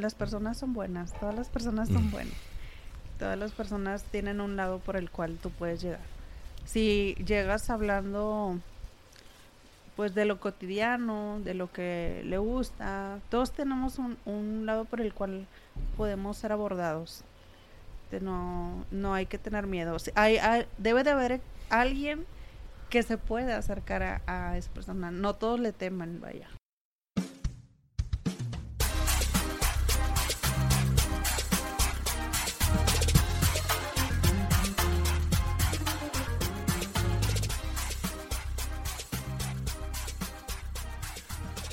las personas son buenas, todas las personas son Mm. buenas. Todas las personas tienen un lado por el cual tú puedes llegar. Si llegas hablando pues de lo cotidiano, de lo que le gusta, todos tenemos un, un lado por el cual podemos ser abordados. De no, no hay que tener miedo. Si- Hay, hay- debe de haber alguien que se pueda acercar a, a esa persona. No todos le teman, vaya.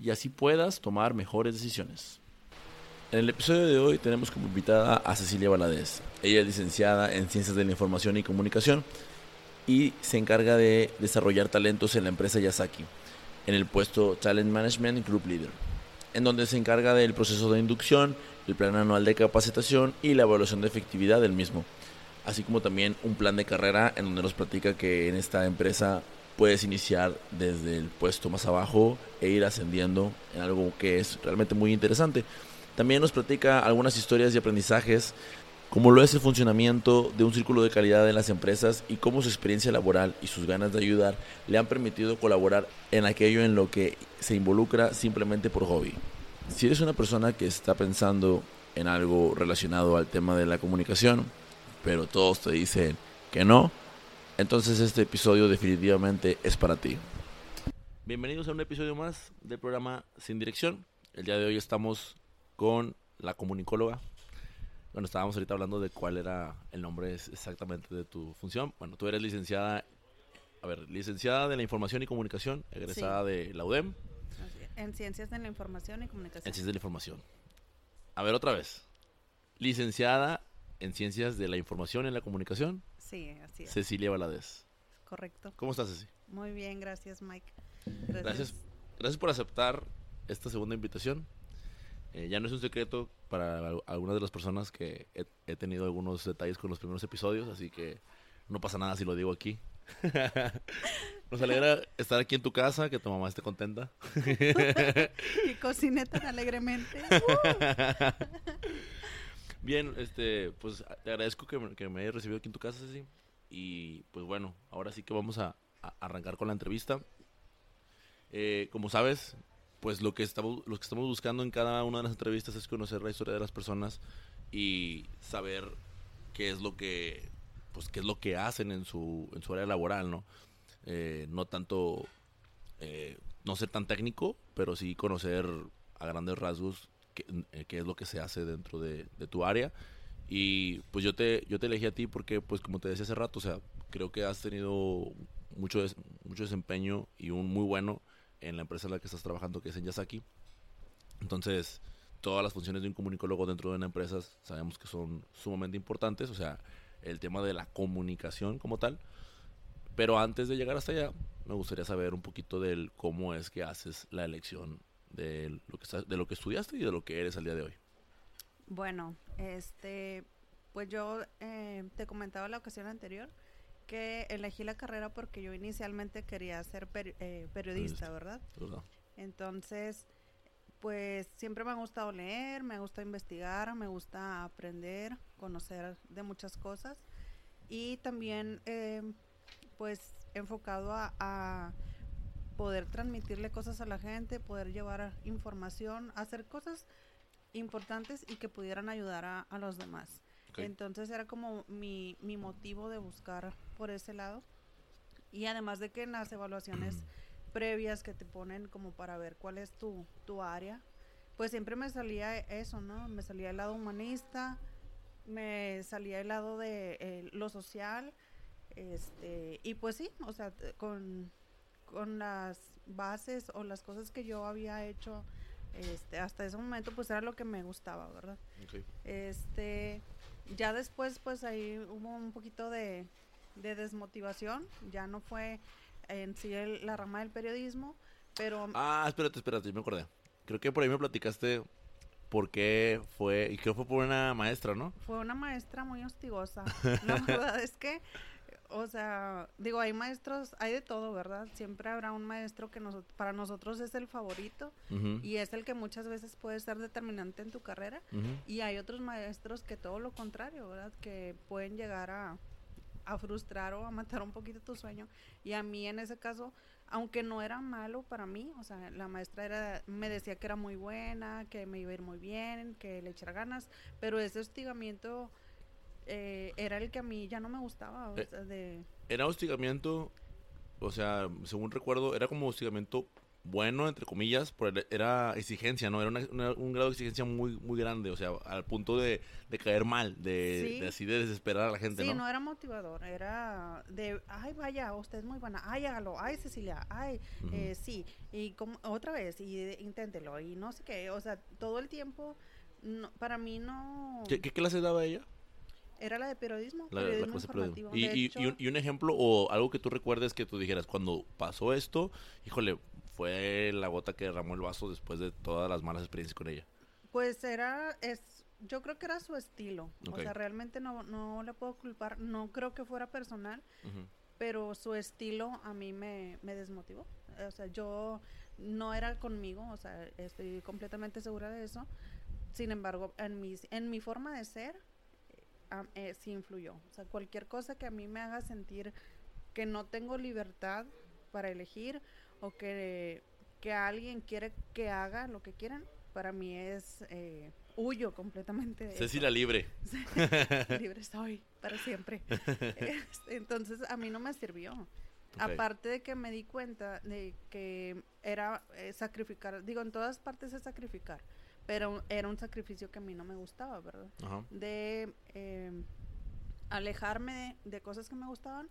y así puedas tomar mejores decisiones. En el episodio de hoy tenemos como invitada a Cecilia Valadez. Ella es licenciada en Ciencias de la Información y Comunicación y se encarga de desarrollar talentos en la empresa Yasaki, en el puesto Talent Management Group Leader, en donde se encarga del proceso de inducción, el plan anual de capacitación y la evaluación de efectividad del mismo, así como también un plan de carrera en donde nos platica que en esta empresa puedes iniciar desde el puesto más abajo e ir ascendiendo en algo que es realmente muy interesante. También nos platica algunas historias y aprendizajes, como lo es el funcionamiento de un círculo de calidad en las empresas y cómo su experiencia laboral y sus ganas de ayudar le han permitido colaborar en aquello en lo que se involucra simplemente por hobby. Si eres una persona que está pensando en algo relacionado al tema de la comunicación, pero todos te dicen que no, entonces este episodio definitivamente es para ti. Bienvenidos a un episodio más del programa Sin Dirección. El día de hoy estamos con la comunicóloga. Bueno, estábamos ahorita hablando de cuál era el nombre exactamente de tu función. Bueno, tú eres licenciada, a ver, licenciada de la Información y Comunicación, egresada de la UDEM. En Ciencias de la Información y Comunicación. en Ciencias de la Información. A ver, otra vez. Licenciada en Ciencias de la Información y la Comunicación, Sí, así es. Cecilia Valadez. Correcto. ¿Cómo estás, Ceci? Muy bien, gracias, Mike. Gracias. Gracias por aceptar esta segunda invitación. Eh, ya no es un secreto para al- algunas de las personas que he, he tenido algunos detalles con los primeros episodios, así que no pasa nada si lo digo aquí. Nos alegra estar aquí en tu casa, que tu mamá esté contenta. Y cociné tan alegremente. Bien, este, pues te agradezco que, me- que me hayas recibido aquí en tu casa, Ceci. Y pues bueno, ahora sí que vamos a, a arrancar con la entrevista. Eh, como sabes, pues lo que, estamos, lo que estamos buscando en cada una de las entrevistas es conocer la historia de las personas y saber qué es lo que, pues qué es lo que hacen en su, en su área laboral, ¿no? Eh, no tanto, eh, no ser tan técnico, pero sí conocer a grandes rasgos qué, eh, qué es lo que se hace dentro de, de tu área. Y pues yo te, yo te elegí a ti porque, pues como te decía hace rato, o sea, creo que has tenido mucho, des- mucho desempeño y un muy bueno en la empresa en la que estás trabajando, que es en Yasaki. Entonces, todas las funciones de un comunicólogo dentro de una empresa sabemos que son sumamente importantes, o sea, el tema de la comunicación como tal. Pero antes de llegar hasta allá, me gustaría saber un poquito del cómo es que haces la elección de lo que, de lo que estudiaste y de lo que eres al día de hoy. Bueno, este, pues yo eh, te comentaba la ocasión anterior que elegí la carrera porque yo inicialmente quería ser peri- eh, periodista, Periodista. ¿verdad? ¿verdad? Entonces, pues siempre me ha gustado leer, me gusta investigar, me gusta aprender, conocer de muchas cosas y también eh, pues enfocado a, a poder transmitirle cosas a la gente, poder llevar información, hacer cosas importantes y que pudieran ayudar a, a los demás. Entonces era como mi, mi motivo de buscar por ese lado. Y además de que en las evaluaciones previas que te ponen como para ver cuál es tu, tu área, pues siempre me salía eso, ¿no? Me salía el lado humanista, me salía el lado de eh, lo social, este, y pues sí, o sea, con, con las bases o las cosas que yo había hecho Este, hasta ese momento pues era lo que me gustaba, ¿verdad? Ok. Este, ya después pues ahí hubo un poquito de, de desmotivación, ya no fue en sí el- la rama del periodismo, pero Ah, espérate, espérate, me acordé. Creo que por ahí me platicaste por qué fue, y creo que fue por una maestra, ¿no? fue una maestra muy hostigosa. La verdad es que, o sea, digo, hay maestros, hay de todo, ¿verdad? Siempre habrá un maestro que noso- para nosotros es el favorito y es el que muchas veces puede ser determinante en tu carrera. Y hay otros maestros que todo lo contrario, ¿verdad? Que pueden llegar a, a frustrar o a matar un poquito tu sueño. Y a mí en ese caso, aunque no era malo para mí, o sea, la maestra era, me decía que era muy buena, que me iba a ir muy bien, que le echara ganas, pero ese hostigamiento eh, era el que a mí ya no me gustaba. o Eh, sea, de, Era hostigamiento, o sea, según recuerdo, era como hostigamiento bueno, entre comillas, pero era- era exigencia, ¿no? Era una- una- un grado de exigencia muy muy grande, o sea, al punto de, de caer mal, de, Sí. de así de desesperar a la gente, sí, ¿no? no era motivador, era de, ay, vaya, usted es muy buena, ay, hágalo, ay, Cecilia, ay, eh, sí, y como, otra vez, y de- inténtelo, y no sé qué, o sea, todo el tiempo, no, para mí no, ¿Qué, qué clase daba ella? Era la de periodismo, La, la periodismo clase de periodismo. informativo. Y, De y- hecho, y un, y un ejemplo o algo que tú recuerdes que tú dijeras, cuando pasó esto, híjole, fue la gota que derramó el vaso después de todas las malas experiencias con ella. Pues era, es, yo creo que era su estilo, o sea, realmente no, no le puedo culpar, no creo que fuera personal, pero su estilo a mí me, me desmotivó. O sea, yo no era conmigo, o sea, estoy completamente segura de eso. Sin embargo, en, mis, en mi forma de ser, am- eh, sí influyó. O sea, cualquier cosa que a mí me haga sentir que no tengo libertad para elegir o que, que alguien quiere que haga lo que quieran, para mí es eh, huyo completamente de eso. Cecilia Libre. libre soy para siempre. Este, Entonces a mí no me sirvió. Ok. Aparte de que me di cuenta de que era eh, sacrificar, digo, en todas partes es sacrificar, pero era un sacrificio que a mí no me gustaba, ¿verdad? Ajá. De eh, alejarme de, de cosas que me gustaban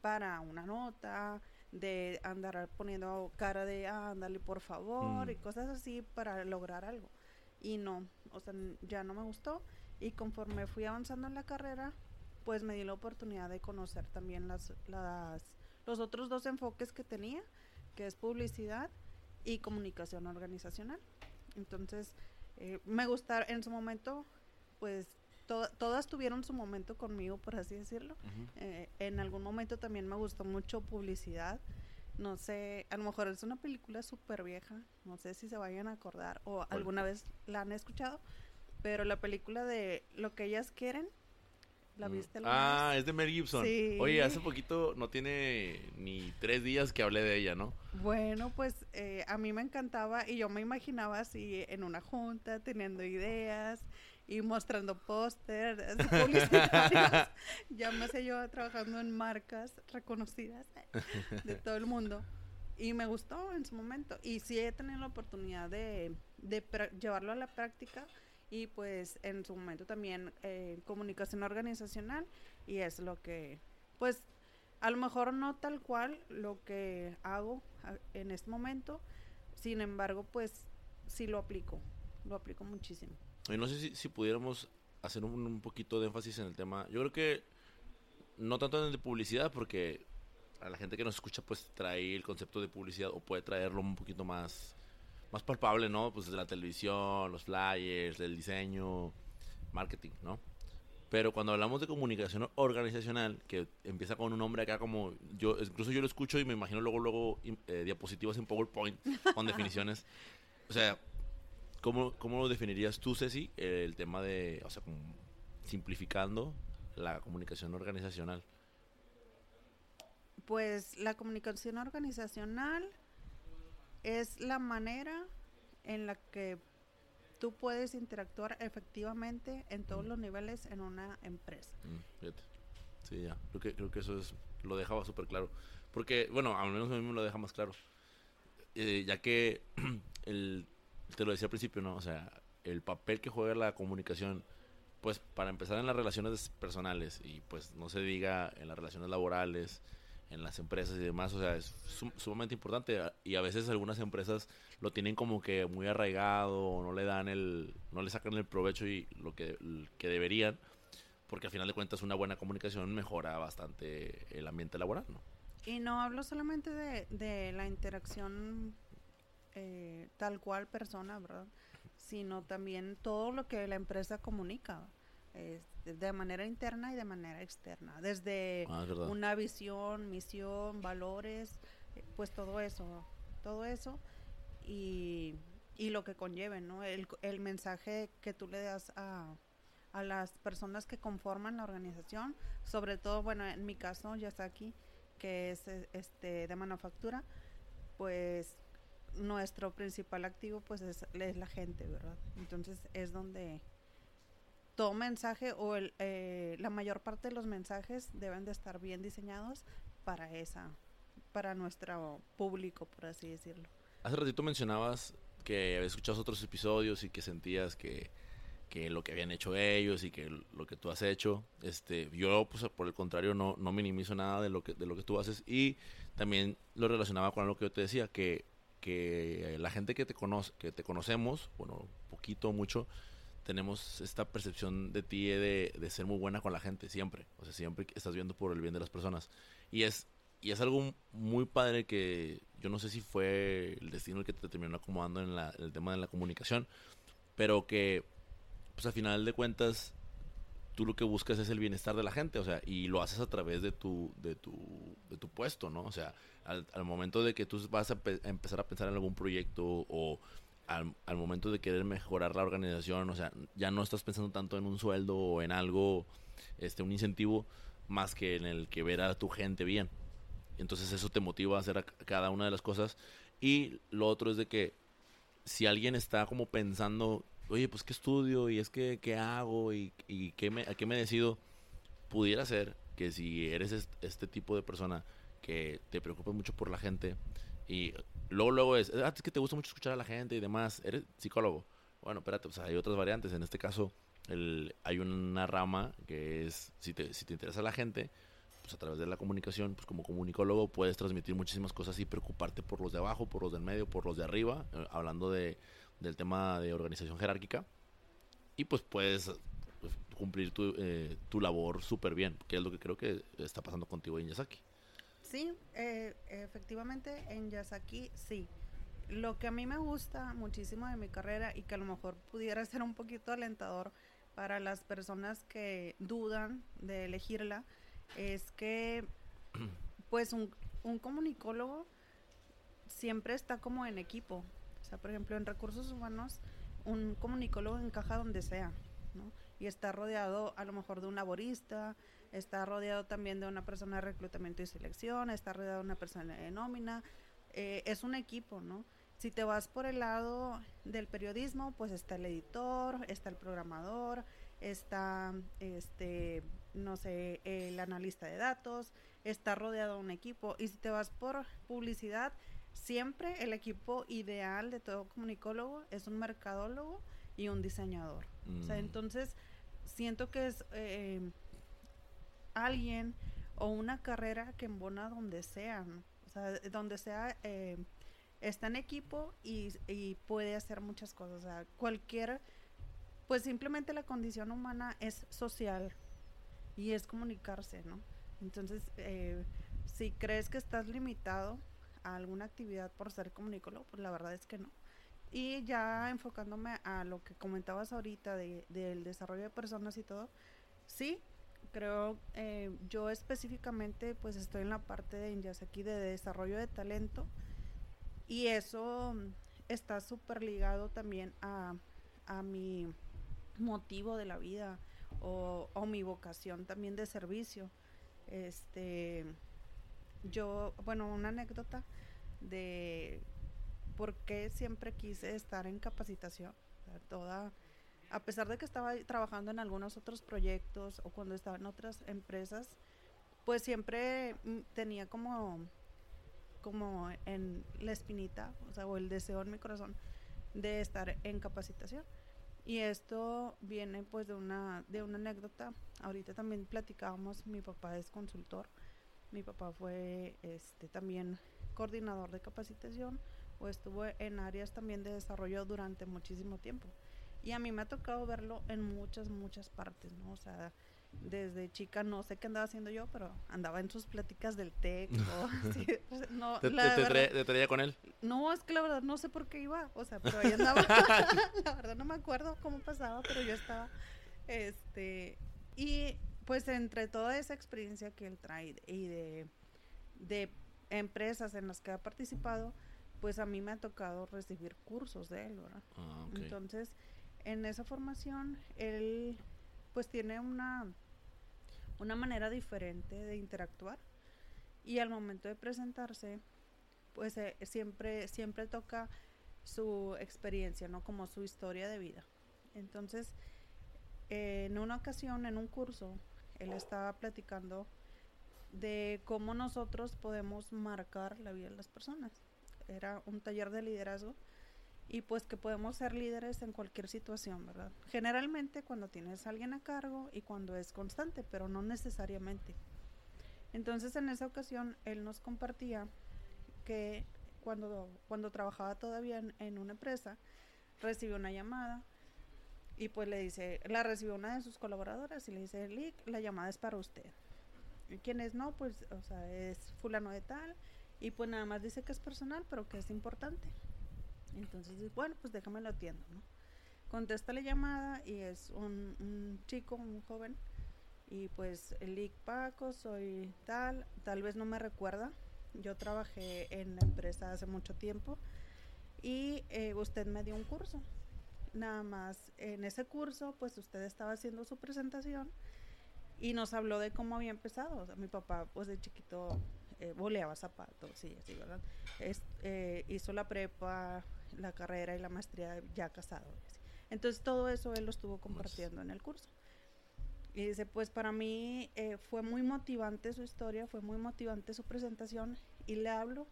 para una nota, de andar poniendo cara de, ah, ándale por favor, Mm. y cosas así para lograr algo. Y no, o sea, ya no me gustó. Y conforme fui avanzando en la carrera, pues me di la oportunidad de conocer también las, las, los otros dos enfoques que tenía, que es publicidad y comunicación organizacional. Entonces, eh, me gustaron, en su momento, pues to- todas tuvieron su momento conmigo, por así decirlo. Eh, en algún momento también me gustó mucho publicidad. No sé, a lo mejor es una película súper vieja, no sé si se vayan a acordar o alguna vez la han escuchado, pero la película de Lo que ellas quieren, ¿la Mm. viste Ah, es de Mel Gibson. Sí. Oye, hace poquito no tiene ni tres días que hablé de ella, ¿no? Bueno, pues eh, a mí me encantaba y yo me imaginaba así en una junta teniendo ideas y mostrando póster así publicitarios. ya me sé yo trabajando en marcas reconocidas de todo el mundo. Y me gustó en su momento. Y sí he tenido la oportunidad de, de llevarlo a la práctica. Y pues en su momento también eh, comunicación organizacional. Y es lo que, pues a lo mejor no tal cual lo que hago a- en este momento. Sin embargo, pues sí lo aplico. Lo aplico muchísimo. Y no sé si, si pudiéramos hacer un, un poquito de énfasis en el tema. Yo creo que no tanto en el de publicidad, porque a la gente que nos escucha, pues trae el concepto de publicidad o puede traerlo un poquito más, más palpable, ¿no? Pues de la televisión, los flyers, del diseño, marketing, ¿no? Pero cuando hablamos de comunicación organizacional, que empieza con un nombre acá como yo, incluso yo lo escucho y me imagino luego luego eh, diapositivas en PowerPoint con definiciones. O sea, ¿cómo, ¿cómo lo definirías tú, Ceci, el tema de, o sea, simplificando la comunicación organizacional? Pues la comunicación organizacional es la manera en la que tú puedes interactuar efectivamente en todos los niveles en una empresa. Mm, fíjate. Sí, ya. Creo que, creo que eso es, lo dejaba súper claro. Porque, bueno, al menos a mí me lo deja más claro. Eh, ya que el, te lo decía al principio, ¿no? O sea, el papel que juega la comunicación, pues para empezar en las relaciones personales y pues no se diga en las relaciones laborales, en las empresas y demás, o sea, es sumamente importante y a veces algunas empresas lo tienen como que muy arraigado o no le dan el, no le sacan el provecho y lo que, que deberían, porque al final de cuentas una buena comunicación mejora bastante el ambiente laboral, ¿no? Y no hablo solamente de, de la interacción eh, tal cual persona, ¿verdad? Sino también todo lo que la empresa comunica de manera interna y de manera externa. Desde ah, una visión, misión, valores, eh, pues todo eso, todo eso y, y lo que conlleve, ¿no? El, el mensaje que tú le das a, a las personas que conforman la organización, sobre todo, bueno, en mi caso, ya está aquí, que es este de manufactura, pues nuestro principal activo pues es, es la gente, ¿verdad? Entonces es donde todo mensaje o el, eh, la mayor parte de los mensajes deben de estar bien diseñados para esa, para nuestro público, por así decirlo. Hace ratito mencionabas que habías escuchado otros episodios y que sentías que, que lo que habían hecho ellos y que lo que tú has hecho. Este, yo, pues, por el contrario, no, no minimizo nada de lo que, de lo que tú haces y también lo relacionaba con lo que yo te decía, que, que la gente que te conoce, que te conocemos, bueno, poquito, mucho, tenemos esta percepción de ti de, de, ser muy buena con la gente, siempre. O sea, siempre estás viendo por el bien de las personas. Y es, y es algo muy padre que yo no sé si fue el destino el que te terminó acomodando en, la, el tema de la comunicación, pero que, pues al final de cuentas, tú lo que buscas es el bienestar de la gente, o sea, y lo haces a través de tu, de tu, de tu puesto, ¿no? O sea, al, al momento de que tú vas a, a empezar a pensar en algún proyecto o al, momento de querer mejorar la organización, o sea, ya no estás pensando tanto en un sueldo o en algo, este, un incentivo, más que en el que ver a tu gente bien. Entonces eso te motiva a hacer cada una de las cosas. Y lo otro es de que si alguien está como pensando, oye, pues qué estudio y es que qué hago y, y qué me, a qué me decido, pudiera ser que si eres este tipo de persona que te preocupa mucho por la gente y luego, luego es, ah, es que te gusta mucho escuchar a la gente y demás, eres psicólogo. Bueno, espérate, pues hay otras variantes. En este caso, el, hay una rama que es, si te, si te interesa la gente, pues a través de la comunicación, pues como comunicólogo puedes transmitir muchísimas cosas y preocuparte por los de abajo, por los del medio, por los de arriba, eh, hablando de, del tema de organización jerárquica. Y pues puedes pues, cumplir tu, eh, tu labor súper bien, que es lo que creo que está pasando contigo en Yasaki. Sí, eh, efectivamente en Yasaki sí. Lo que a mí me gusta muchísimo de mi carrera y que a lo mejor pudiera ser un poquito alentador para las personas que dudan de elegirla es que pues un, un comunicólogo siempre está como en equipo. O sea, por ejemplo, en recursos humanos, un comunicólogo encaja donde sea, ¿no? Y está rodeado a lo mejor de un laborista, está rodeado también de una persona de reclutamiento y selección, está rodeado de una persona de nómina, eh, es un equipo, ¿no? Si te vas por el lado del periodismo, pues está el editor, está el programador, está, este, no sé, el analista de datos, está rodeado de un equipo. Y si te vas por publicidad, siempre el equipo ideal de todo comunicólogo es un mercadólogo y un diseñador. O sea, mm. entonces siento que es eh, alguien o una carrera que embona donde sea, o sea, donde sea, eh, está en equipo y, y, puede hacer muchas cosas, o sea, cualquier, pues simplemente la condición humana es social y es comunicarse, ¿no? Entonces, eh, si crees que estás limitado a alguna actividad por ser comunicólogo, pues la verdad es que no. Y ya enfocándome a lo que comentabas ahorita de, del desarrollo de personas y todo, sí, creo eh, yo específicamente pues estoy en la parte de Indias aquí de desarrollo de talento y eso está súper ligado también a, a, mi motivo de la vida o, o, mi vocación también de servicio. Este yo bueno una anécdota de por qué siempre quise estar en capacitación toda a pesar de que estaba trabajando en algunos otros proyectos o cuando estaba en otras empresas, pues siempre mm, tenía como, como en la espinita, o sea, o el deseo en mi corazón de estar en capacitación. Y esto viene pues de una, de una anécdota. Ahorita también platicábamos, mi papá es consultor Mi papá fue este también coordinador de capacitación o estuvo en áreas también de desarrollo durante muchísimo tiempo. Y a mí me ha tocado verlo en muchas, muchas partes, ¿no? O sea, desde chica no sé qué andaba haciendo yo, pero andaba en sus pláticas del TEC. no, ¿Te, te, traía con él? No, es que la verdad no sé por qué iba, o sea, pero ahí andaba. la verdad no me acuerdo cómo pasaba, pero yo estaba, este, y pues entre toda esa experiencia que él trae y de, de empresas en las que ha participado, pues a mí me ha tocado recibir cursos de él, ¿verdad? Ah, Entonces, en esa formación, él pues tiene una, una manera diferente de interactuar y al momento de presentarse, pues eh, siempre, siempre toca su experiencia, ¿no? Como su historia de vida. Entonces, en una ocasión, en un curso, él estaba platicando de cómo nosotros podemos marcar la vida de las personas. Era un taller de liderazgo y pues que podemos ser líderes en cualquier situación, ¿verdad? Generalmente cuando tienes a alguien a cargo y cuando es constante, pero no necesariamente. Entonces en esa ocasión él nos compartía que cuando, cuando trabajaba todavía en, una empresa, recibió una llamada y pues le dice, la recibió una de sus colaboradoras y le dice, Lick, la llamada es para usted. ¿Y quién es? No, pues, o sea, es fulano de tal y pues nada más dice que es personal, pero que es importante. Entonces, bueno, pues déjame lo atiendo, ¿no? Contesta la llamada y es un, chico, un joven, y pues el Paco, soy tal, tal vez no me recuerda, yo trabajé en la empresa hace mucho tiempo y eh, usted me dio un curso. Nada más en ese curso, pues usted estaba haciendo su presentación y nos habló de cómo había empezado. Mi papá, pues de chiquito, eh, boleaba zapatos, sí, así, ¿verdad? Eh, hizo la prepa, la carrera y la maestría ya casado. Entonces todo eso él lo estuvo compartiendo en el curso. Y dice, pues para mí eh, fue muy motivante su historia, fue muy motivante su presentación y le hablo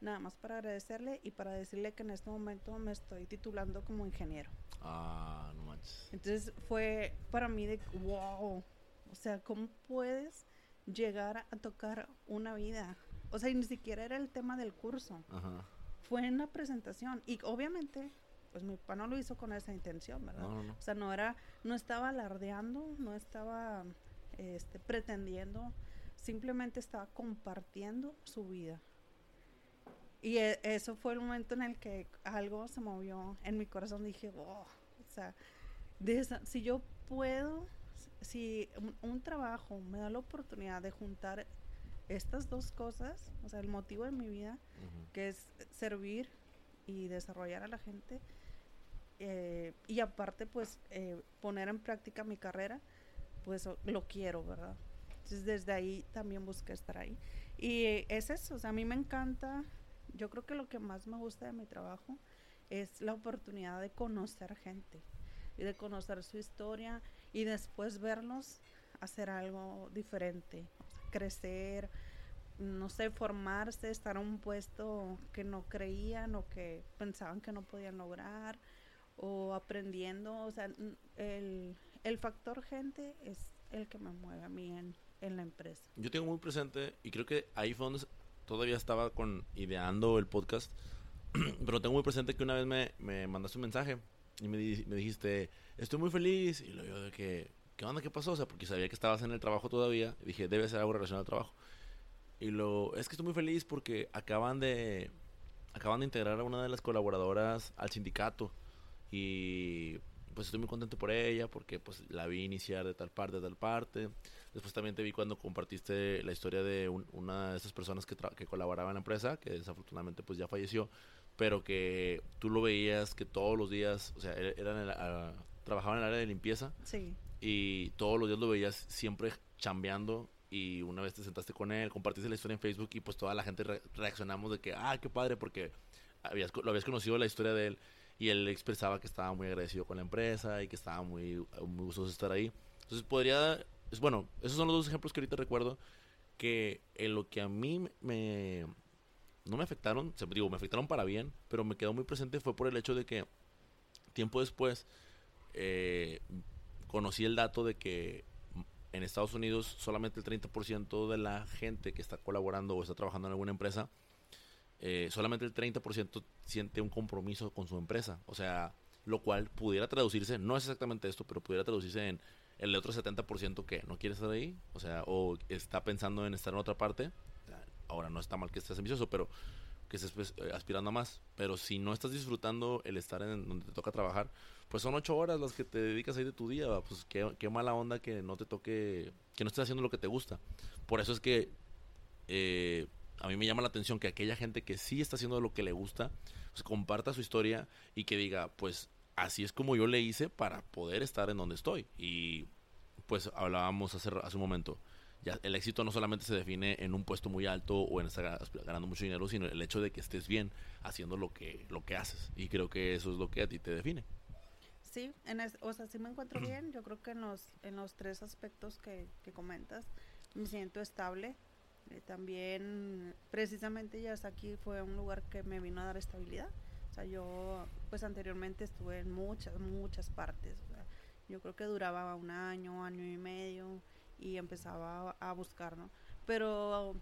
nada más para agradecerle y para decirle que en este momento me estoy titulando como ingeniero. Ah, no manches. Entonces fue para mí de wow, o sea, ¿cómo puedes llegar a tocar una vida? O sea, y ni siquiera era el tema del curso. Ajá fue en la presentación y obviamente pues mi papá no lo hizo con esa intención, ¿verdad? O sea, no era, no estaba alardeando, no estaba este, pretendiendo, simplemente estaba compartiendo su vida. Y e, eso fue el momento en el que algo se movió en mi corazón. Dije, oh, o sea, si yo puedo, si un, trabajo me da la oportunidad de juntar estas dos cosas, o sea, el motivo de mi vida, que es servir y desarrollar a la gente, eh, y aparte, pues, eh, poner en práctica mi carrera, pues lo quiero, ¿verdad? Entonces, desde ahí también busqué estar ahí. Y es eso, o sea, a mí me encanta, yo creo que lo que más me gusta de mi trabajo es la oportunidad de conocer gente y de conocer su historia y después verlos hacer algo diferente, crecer, no sé, formarse, estar a un puesto que no creían o que pensaban que no podían lograr, o aprendiendo, o sea, el, el factor gente es el que me mueve a mí en, en la empresa. Yo tengo muy presente, y creo que ahí fue todavía estaba con ideando el podcast, pero tengo muy presente que una vez me, me mandaste un mensaje y me, me dijiste, estoy muy feliz, y lo yo de que ¿qué onda? ¿Qué pasó? O sea, porque sabía que estabas en el trabajo todavía. Y dije, debe ser algo relacionado al trabajo. Y lo, es que estoy muy feliz porque acaban de, acaban de integrar a una de las colaboradoras al sindicato. Y pues estoy muy contento por ella porque pues la vi iniciar de tal parte, de tal parte. Después también te vi cuando compartiste la historia de una de esas personas que, que colaboraba en la empresa, que desafortunadamente pues ya falleció, pero que tú lo veías que todos los días, o sea, e-, eran trabajaban en el área de limpieza. Sí y todos los días lo veías siempre chambeando y una vez te sentaste con él, compartiste la historia en Facebook y pues toda la gente reaccionamos de que, ah, qué padre, porque habías, lo habías conocido la historia de él y él expresaba que estaba muy agradecido con la empresa y que estaba muy, muy gustoso de estar ahí. Entonces podría, es, bueno, esos son los dos ejemplos que ahorita recuerdo que en lo que a mí me, no me afectaron, digo, me afectaron para bien, pero me quedó muy presente fue por el hecho de que tiempo después eh, conocí el dato de que en Estados Unidos solamente el 30% de la gente que está colaborando o está trabajando en alguna empresa, eh, solamente el 30% siente un compromiso con su empresa. O sea, lo cual pudiera traducirse, no es exactamente esto, pero pudiera traducirse en el otro 70% que no quiere estar ahí, o sea, o está pensando en estar en otra parte. Ahora no está mal que estés ambicioso, pero que estés eh, aspirando a más. Pero si no estás disfrutando el estar en donde te toca trabajar, pues son ocho horas las que te dedicas ahí de tu día. Pues qué, mala onda que no te toque, que no estés haciendo lo que te gusta. Por eso es que eh, a mí me llama la atención que aquella gente que sí está haciendo lo que le gusta, pues comparta su historia y que diga, pues así es como yo le hice para poder estar en donde estoy. Y pues hablábamos hace un momento el éxito no solamente se define en un puesto muy alto o en estar ganando mucho dinero, sino el hecho de que estés bien haciendo lo que, lo que haces. Y creo que eso es lo que a ti te define. Sí, en o sea, sí me encuentro bien. Yo creo que en los, en los tres aspectos que, comentas me siento estable. Eh, también, precisamente, ya aquí fue un lugar que me vino a dar estabilidad. O sea, yo, pues anteriormente estuve en muchas, muchas partes. yo creo que duraba un año, año y medio y empezaba a, buscar, ¿no? Pero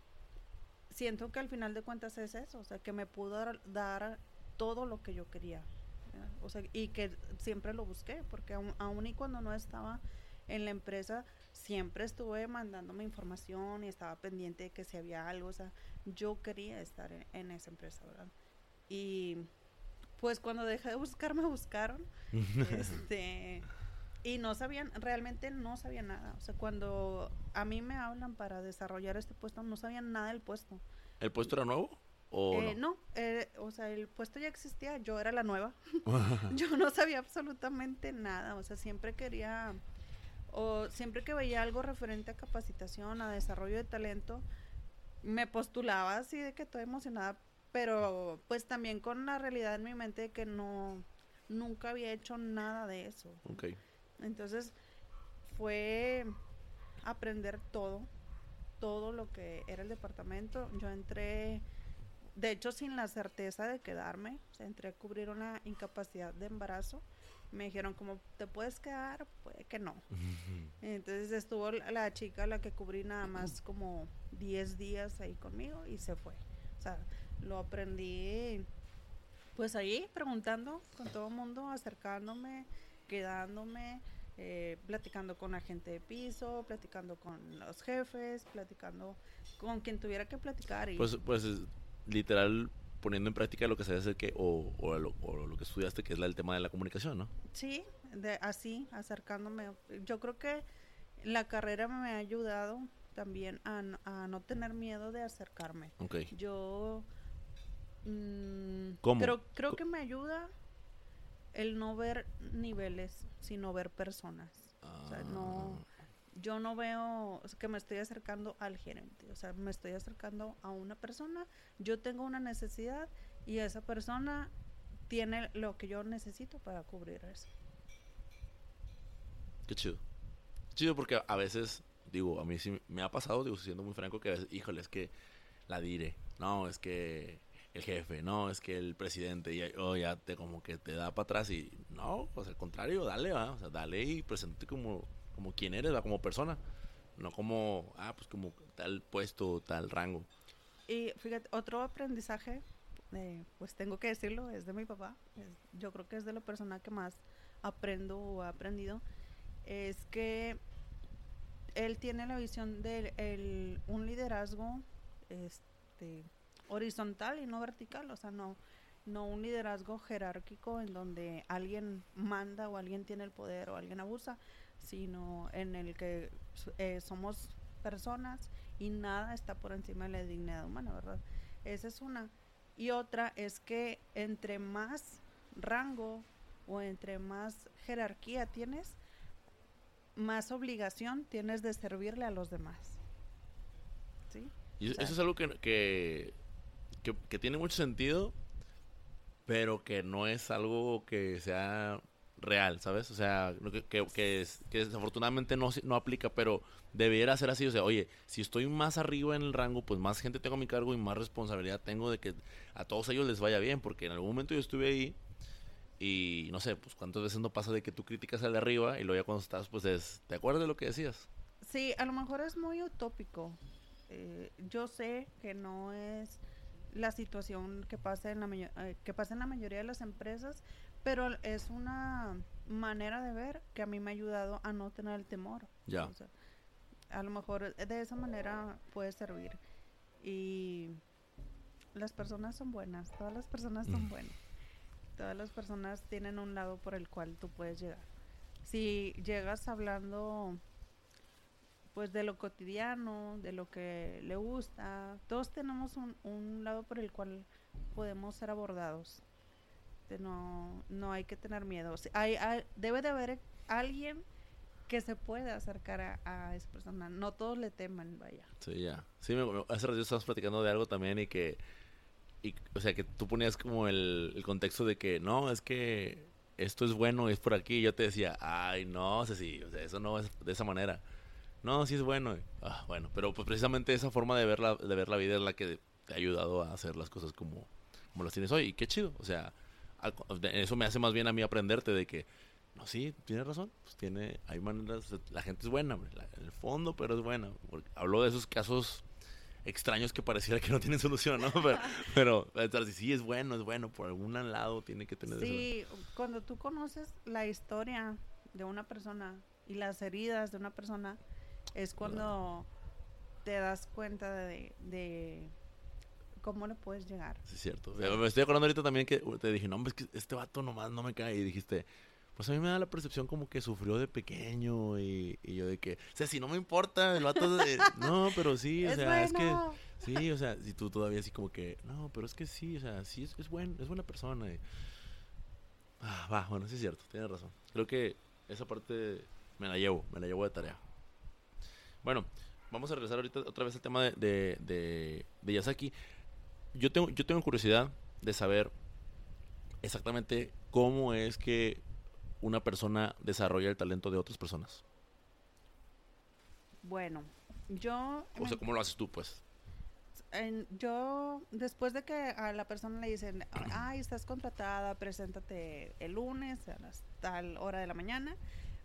siento que al final de cuentas es eso, o sea, que me pudo dar, todo lo que yo quería. O sea, y que siempre lo busqué, porque aún, y cuando no estaba en la empresa, siempre estuve mandándome información y estaba pendiente de que si había algo, o sea, yo quería estar en, en esa empresa, ¿verdad? Y pues cuando dejé de buscar, me buscaron. este y no sabían, realmente no sabían nada. O sea, cuando a mí me hablan para desarrollar este puesto, no sabían nada del puesto. ¿El puesto era nuevo? ¿O eh, no, eh, o sea, el puesto ya existía, yo era la nueva. yo no sabía absolutamente nada, o sea, siempre quería, o siempre que veía algo referente a capacitación, a desarrollo de talento, me postulaba así de que estoy emocionada, pero pues también con la realidad en mi mente de que no, nunca había hecho nada de eso. Okay. Entonces fue aprender todo, todo lo que era el departamento. Yo entré, de hecho, sin la certeza de quedarme, entré a cubrir una incapacidad de embarazo. Me dijeron, como te puedes quedar, puede que no. Entonces estuvo la chica, la que cubrí nada más como 10 días ahí conmigo y se fue. O sea, lo aprendí pues ahí preguntando con todo el mundo, acercándome quedándome, eh, platicando con la gente de piso, platicando con los jefes, platicando con quien tuviera que platicar. Y... Pues, pues literal poniendo en práctica lo que hace que o, o, lo, que estudiaste que es el tema de la comunicación, ¿no? Sí, de, así acercándome. Yo creo que la carrera me ha ayudado también a, a no tener miedo de acercarme. Okay. Yo mmm, ¿Cómo? creo, creo que me ayuda el no ver niveles, sino ver personas. O sea, no, ah. yo no veo que me estoy acercando al gerente, o sea, me estoy acercando a una persona, yo tengo una necesidad y esa persona tiene lo que yo necesito para cubrir eso. Qué chido. Chido porque a veces, digo, a mí sí me ha pasado, digo, siendo muy franco, que a veces, híjole, es que la diré. No, es que el jefe, no, es que el presidente, y oh, ya te como que te da para atrás y no, pues al contrario, dale, va, o sea, dale y presente como, como quien eres, va, como persona, no como, ah, pues como tal puesto, tal rango. Y fíjate, otro aprendizaje, eh, pues tengo que decirlo, es de mi papá, yo creo que es de la persona que más aprendo o aprendido, es que él tiene la visión de un liderazgo, este horizontal y no vertical, o sea, no, no un liderazgo jerárquico en donde alguien manda o alguien tiene el poder o alguien abusa, sino en el que eh, somos personas y nada está por encima de la dignidad humana, ¿verdad? Esa es una. Y otra es que entre más rango o entre más jerarquía tienes, más obligación tienes de servirle a los demás. ¿Sí? Y eso es algo que que, tiene mucho sentido, pero que no es algo que sea real, ¿sabes? O sea, que, que, desafortunadamente no, no aplica, pero debiera ser así. O sea, oye, si estoy más arriba en el rango, pues más gente tengo a mi cargo y más responsabilidad tengo de que a todos ellos les vaya bien, porque en algún momento yo estuve ahí y no sé, pues cuántas veces no pasa de que tú criticas al de arriba y luego ya cuando estás, pues es, ¿te acuerdas de lo que decías? Sí, a lo mejor es muy utópico. Eh, yo sé que no es la situación que pasa en la eh, que pasa en la mayoría de las empresas, pero es una manera de ver que a mí me ha ayudado a no tener el temor. Ya. a lo mejor de esa manera puede servir. Y las personas son buenas, todas las personas son mm. buenas. Todas las personas tienen un lado por el cual tú puedes llegar. Si llegas hablando pues de lo cotidiano, de lo que le gusta, todos tenemos un, un lado por el cual podemos ser abordados. no, no hay que tener miedo. Hay, debe de haber alguien que se pueda acercar a, a, esa persona. No todos le teman, vaya. Sí, ya. Sí, hace rato estábamos platicando de algo también y que y, o sea, que tú ponías como el, contexto de que no, es que esto es bueno, es por aquí. Y yo te decía, ay, no, si, o sea, eso no es de esa manera. No, sí es bueno. Ah, bueno, pero pues precisamente esa forma de ver, la, de ver la vida es la que te ha ayudado a hacer las cosas como, como las tienes hoy. Y qué chido. O sea, eso me hace más bien a mí aprenderte de que, no, sí, tienes razón. Pues tiene, hay maneras, la gente es buena, en el fondo, pero es buena. Porque hablo de esos casos extraños que pareciera que no tienen solución, ¿no? Pero, pero sí es bueno, es bueno, por algún lado tiene que tener Sí, cuando tú conoces la historia de una persona y las heridas de una persona, es cuando te das cuenta de, cómo le puedes llegar. Sí, es cierto. Me estoy acordando ahorita también que te dije, no, es que este vato nomás no me cae. Y dijiste, pues a mí me da la percepción como que sufrió de pequeño y, yo de que, o sea, si no me importa, el vato de, no, pero sí, o sea, es que, sí, o sea, si tú todavía así como que, no, pero es que sí, o sea, sí es, es, buen, es buena persona. ah, va, bueno, sí es cierto, tienes razón. Creo que esa parte me la llevo, me la llevo de tarea. Bueno, vamos a regresar ahorita otra vez al tema de, de, de, de Yasaki. Yo tengo, yo tengo curiosidad de saber exactamente cómo es que una persona desarrolla el talento de otras personas? Bueno, yo... O sea, ¿cómo lo haces tú, pues? yo, después de que a la persona le dicen, ay, estás contratada, preséntate el lunes a las tal hora de la mañana,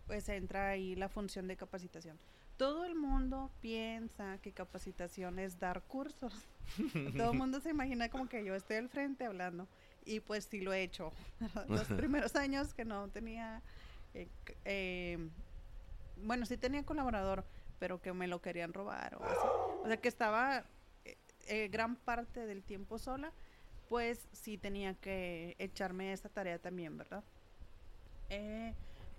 pues entra ahí la función de capacitación. Todo el mundo piensa que capacitación es dar cursos. Todo el mundo se imagina como que yo estoy al frente hablando. Y pues sí lo he hecho. Los primeros años que no tenía, eh, eh, bueno, sí tenía colaborador, pero que me lo querían robar o así. O sea, que estaba eh, gran parte del tiempo sola, pues sí tenía que echarme esa tarea también, ¿verdad?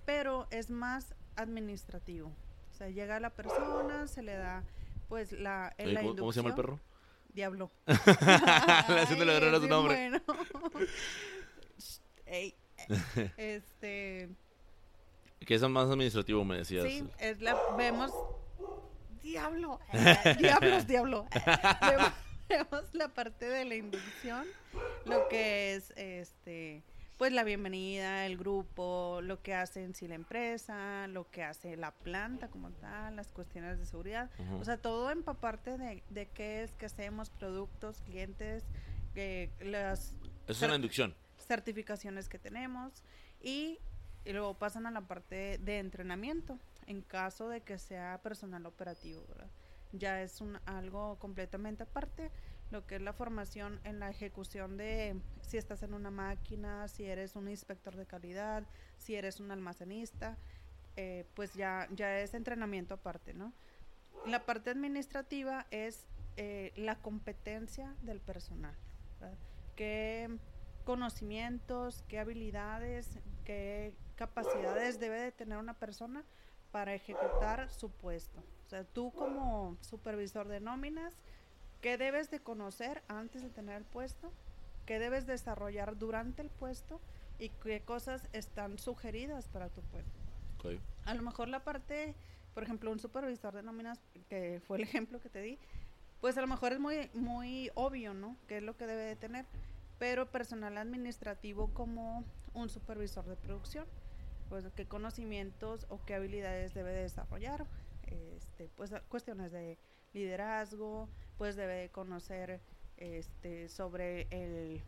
pero es más administrativo. Sea, llega la persona, se le da pues la, ¿Cómo se llama el perro? Diablo. Haciéndole error a su nombre. Bueno. este. Que es más administrativo, me decías. Sí, es la. Vemos. Diablo. Eh, diablos, diablo. vemos la parte de la inducción. Lo que es este pues la bienvenida, el grupo, lo que hace en sí la empresa, lo que hace la planta como tal, las cuestiones de seguridad, o sea, todo empaparte de, de qué es que hacemos, productos, clientes, eh, las... es una inducción. Certificaciones que tenemos y, luego pasan a la parte de entrenamiento en caso de que sea personal operativo, Ya es un, algo completamente aparte lo que es la formación en la ejecución de si estás en una máquina, si eres un inspector de calidad, si eres un almacenista, eh, pues ya, ya es entrenamiento aparte, ¿no? La parte administrativa es eh, la competencia del personal. ¿Qué conocimientos, qué habilidades, qué capacidades debe de tener una persona para ejecutar su puesto? O sea, tú como supervisor de nóminas, ¿Qué debes de conocer antes de tener el puesto? ¿Qué debes desarrollar durante el puesto? ¿Y qué cosas están sugeridas para tu puesto? A lo mejor la parte, por ejemplo, un supervisor de nóminas, que fue el ejemplo que te di, pues a lo mejor es muy, muy obvio, ¿no? ¿Qué es lo que debe de tener? Pero personal administrativo como un supervisor de producción, pues qué conocimientos o qué habilidades debe de desarrollar, este, pues cuestiones de liderazgo, pues debe conocer este, sobre el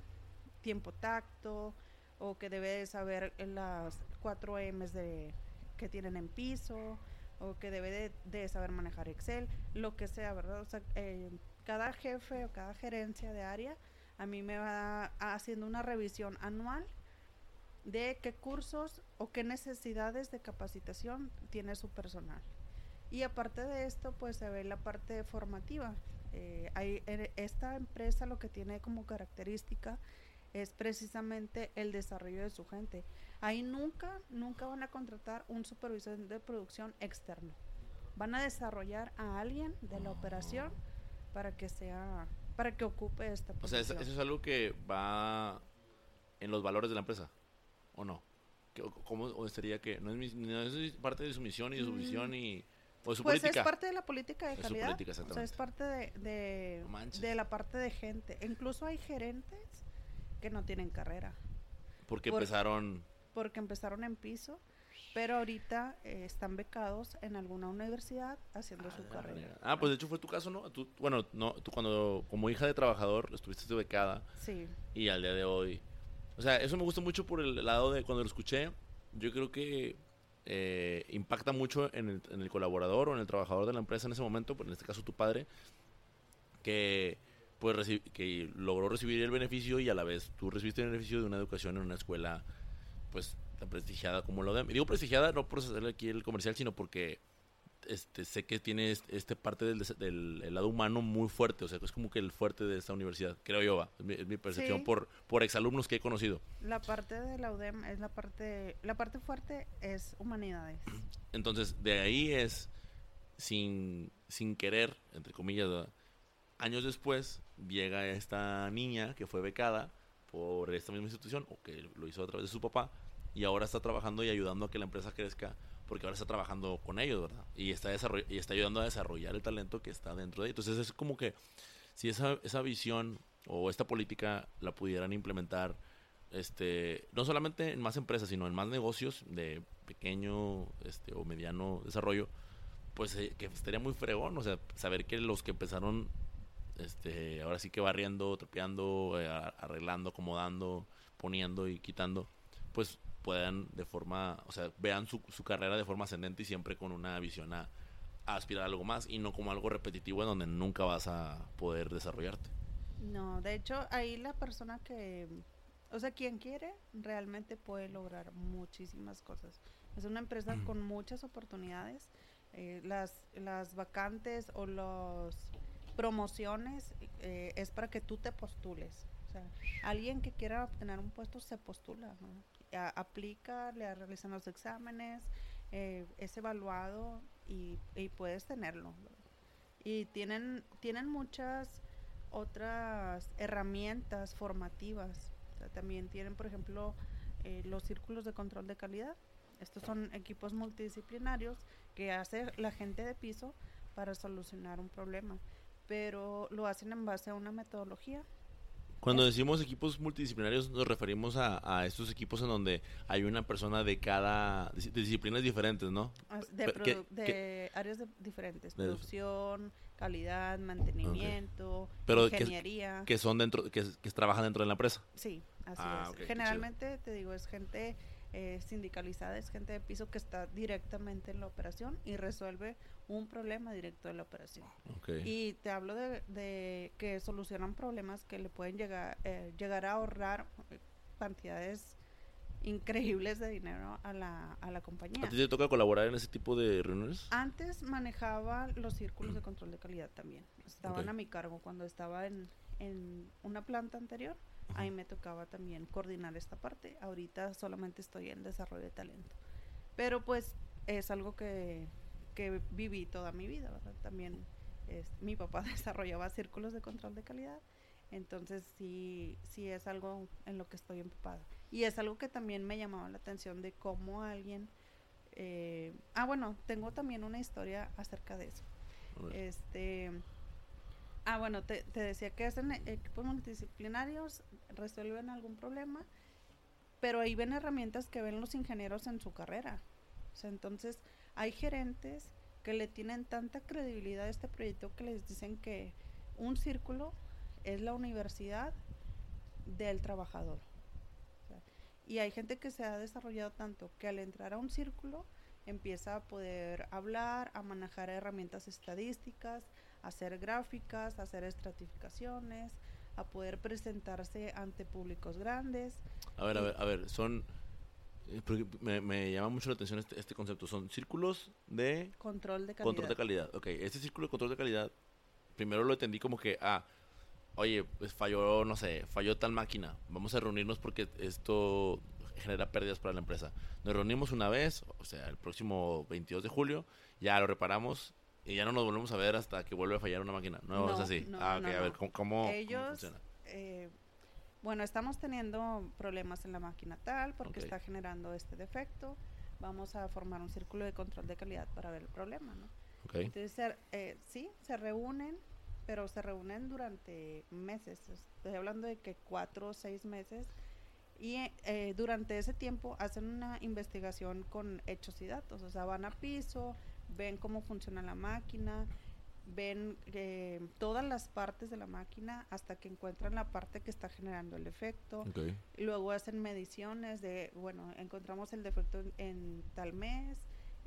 tiempo tacto o que debe saber las cuatro M's de, que tienen en piso o que debe de, saber manejar Excel, lo que sea, ¿verdad? O sea, eh, cada jefe o cada gerencia de área a mí me va haciendo una revisión anual de qué cursos o qué necesidades de capacitación tiene su personal. Y aparte de esto, pues se ve la parte formativa. Eh, hay, esta empresa lo que tiene como característica es precisamente el desarrollo de su gente. Ahí nunca, nunca van a contratar un supervisor de producción externo. Van a desarrollar a alguien de la operación para que sea, para que ocupe esta posición. O sea, eso es algo que va en los valores de la empresa, ¿o no? ¿Cómo sería que no es, parte de su misión y de su mm. visión y pues es parte de la política de calidad. o sea, es parte de, de, de la parte de gente. Incluso hay gerentes que no tienen carrera. Porque empezaron... Porque empezaron en piso, pero ahorita eh, están becados en alguna universidad haciendo su carrera. Ah, pues de hecho fue tu caso, ¿no? Tú, bueno, no, tú cuando como hija de trabajador estuviste becada. Sí. Y al día de hoy... O sea, eso me gusta mucho por el lado de cuando lo escuché. Yo creo que eh, impacta mucho en el, colaborador o en el trabajador de la empresa en ese momento, en este caso tu padre, que pues que logró recibir el beneficio y a la vez tú recibiste el beneficio de una educación en una escuela pues tan prestigiada como lo de... Digo prestigiada no por hacerle aquí el comercial, sino porque este, sé que tiene este, parte del, del lado humano muy fuerte, o sea, es como que el fuerte de esta universidad, creo yo, va, es mi, percepción por, por exalumnos que he conocido. La parte de la UDEM es la parte, la parte fuerte es humanidades. Entonces, de ahí es, sin, sin querer, entre comillas, años después, llega esta niña que fue becada por esta misma institución o que lo hizo a través de su papá y ahora está trabajando y ayudando a que la empresa crezca porque ahora está trabajando con ellos, ¿verdad? Y está, y está ayudando a desarrollar el talento que está dentro de ellos. Entonces es como que si esa, esa visión o esta política la pudieran implementar este no solamente en más empresas sino en más negocios de pequeño este o mediano desarrollo pues eh, que estaría muy fregón o sea saber que los que empezaron este, ahora sí que barriendo, trapeando, eh, arreglando, acomodando, poniendo y quitando, pues puedan de forma, o sea, vean su, su carrera de forma ascendente y siempre con una visión a, aspirar a algo más y no como algo repetitivo en donde nunca vas a poder desarrollarte. No, de hecho, ahí la persona que, o sea, quien quiere realmente puede lograr muchísimas cosas. Es una empresa con muchas oportunidades. Eh, las, las vacantes o los promociones eh, es para que tú te postules. O sea, alguien que quiera obtener un puesto se postula, aplica, le realizan los exámenes, eh, es evaluado y, puedes tenerlo. Y tienen, tienen muchas otras herramientas formativas. también tienen, por ejemplo, eh, los círculos de control de calidad. Estos son equipos multidisciplinarios que hace la gente de piso para solucionar un problema pero lo hacen en base a una metodología. Cuando decimos equipos multidisciplinarios nos referimos a, estos equipos en donde hay una persona de cada disciplinas diferentes, ¿no? De, áreas diferentes, producción, calidad, mantenimiento, ingeniería. Que, son dentro, que, trabajan dentro de la empresa. Sí, así ah, es. Generalmente te digo es gente eh, sindicalizada, es gente de piso que está directamente en la operación y resuelve un problema directo de la operación. Y te hablo de, que solucionan problemas que le pueden llegar, eh, llegar a ahorrar cantidades increíbles de dinero a la, a la compañía. ¿A ti te toca colaborar en ese tipo de reuniones? Antes manejaba los círculos de control de calidad también. Estaban a mi cargo cuando estaba en, en una planta anterior ahí me tocaba también coordinar esta parte. Ahorita solamente estoy en desarrollo de talento. Pero pues es algo que, que viví toda mi vida, ¿verdad? También es, mi papá desarrollaba círculos de control de calidad. Entonces sí, sí es algo en lo que estoy empapada. Y es algo que también me llamaba la atención de cómo alguien... Eh, ah, bueno, tengo también una historia acerca de eso. Este Ah, bueno, te, decía que hacen equipos multidisciplinarios, resuelven algún problema, pero ahí ven herramientas que ven los ingenieros en su carrera. O sea, entonces hay gerentes que le tienen tanta credibilidad a este proyecto que les dicen que un círculo es la universidad del trabajador. y hay gente que se ha desarrollado tanto que al entrar a un círculo empieza a poder hablar, a manejar herramientas estadísticas, hacer gráficas, hacer estratificaciones, a poder presentarse ante públicos grandes. A ver, a ver, a ver, son... eh, me llama mucho la atención este, este concepto. Son círculos de Control de calidad. control de calidad. Ok, este círculo de control de calidad, primero lo entendí como que, ah, oye, pues falló, no sé, falló tal máquina. Vamos a reunirnos porque esto genera pérdidas para la empresa. Nos reunimos una vez, o sea, el próximo 22 de julio, ya lo reparamos y ya no nos volvemos a ver hasta que vuelve a fallar una máquina. No, es No, así. no, ah, ok, no, a ver. ¿cómo, cómo- Ellos, funciona? eh, bueno, estamos teniendo problemas en la máquina tal porque está generando este defecto. Vamos a formar un círculo de control de calidad para ver el problema, ¿no? Ok, Entonces, se- eh, sí, se reúnen, pero se reúnen durante meses. Estoy hablando de que cuatro o seis meses. Y eh, durante ese tiempo hacen una investigación con hechos y datos. O sea, van a piso, ven cómo funciona la máquina, ven eh, todas las partes de la máquina hasta que encuentran la parte que está generando el defecto. ok. Y luego hacen mediciones de, bueno, encontramos el defecto en, en tal mes,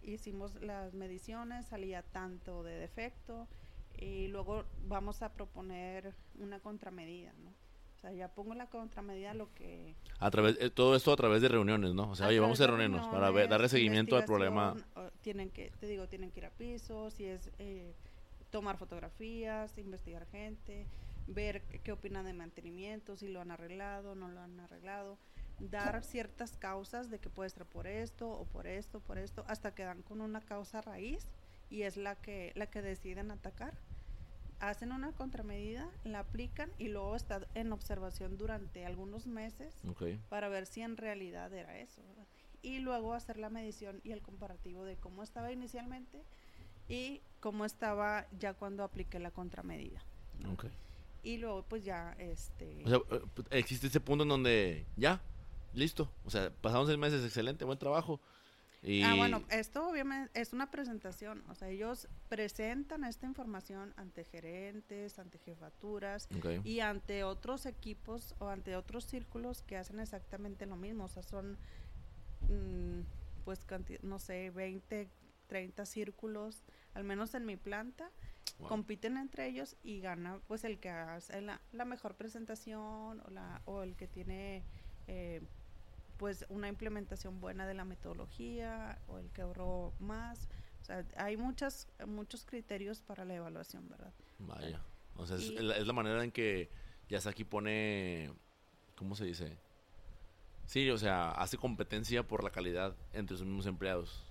hicimos las mediciones, salía tanto de defecto y luego vamos a proponer una contramedida, ¿no? O sea, ya pongo la contramedida lo que... A través, eh, todo esto a través de reuniones, ¿no? O sea, a oye, vamos a reunirnos para ver, darle seguimiento al problema. Tienen que, te digo, tienen que ir a piso, si es eh, tomar fotografías, investigar gente, ver qué, opinan de mantenimiento, si lo han arreglado, no lo han arreglado, dar ciertas causas de que puede ser por esto o por esto, por esto, hasta que dan con una causa raíz y es la que, la que deciden atacar. Hacen una contramedida, la aplican y luego está en observación durante algunos meses para ver si en realidad era eso. ¿verdad? Y luego hacer la medición y el comparativo de cómo estaba inicialmente y cómo estaba ya cuando apliqué la contramedida. ¿no? Ok. Y luego pues ya este O sea, eh, existe ese punto en donde ya, listo. O sea, pasamos seis meses, excelente, buen trabajo. Y... Ah, bueno, esto obviamente es una presentación, o sea, ellos presentan esta información ante gerentes, ante jefaturas y ante otros equipos o ante otros círculos que hacen exactamente lo mismo, o sea, son mm, pues no sé, 20, 30 círculos, al menos en mi planta, Wow. compiten entre ellos y gana pues el que hace la, la mejor presentación o, la, o el que tiene eh, pues una implementación buena de la metodología o el que ahorró más. O sea, hay muchas, muchos criterios para la evaluación, ¿verdad? Vaya. O sea, es, Y- es la, manera en que Yasaki pone. ¿Cómo se dice? Sí, o sea, hace competencia por la calidad entre sus mismos empleados.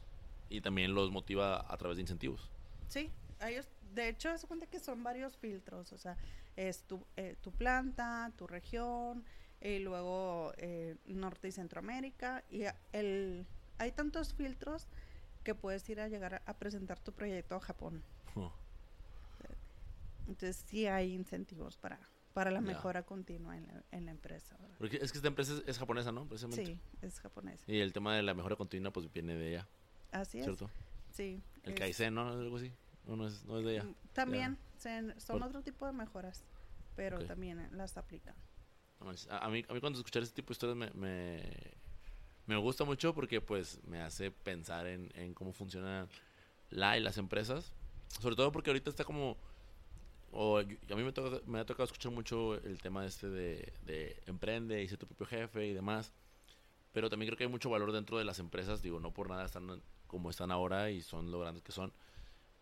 Y también los motiva a través de incentivos. Sí, ellos, de hecho, se cuenta que son varios filtros, o sea, es tu, eh, tu planta, tu región, y luego eh, Norte y Centroamérica, y el, hay tantos filtros que puedes ir a llegar a, a presentar tu proyecto a Japón. Entonces sí hay incentivos para, para la mejora continua en la, en la empresa. ¿verdad? Porque es que esta empresa es, es japonesa, ¿no? Precisamente. Sí, es japonés. Y el tema de la mejora continua, pues viene de ella, Así es. ¿cierto? Sí. El es- Kaizen, ¿no? Algo así. No, no es, no es de ella. También se- son Por- otro tipo de mejoras, pero también eh, las aplican. A, a mí, a mí cuando escuchar ese tipo de historias me, me, me gusta mucho porque pues me hace pensar en, en cómo funcionan la y las empresas. Sobre todo porque ahorita está como... O a mí me, toca- me ha tocado escuchar mucho el tema este de, de emprende y ser tu propio jefe y demás. Pero también creo que hay mucho valor dentro de las empresas. Digo, no por nada están como están ahora y son lo grandes que son.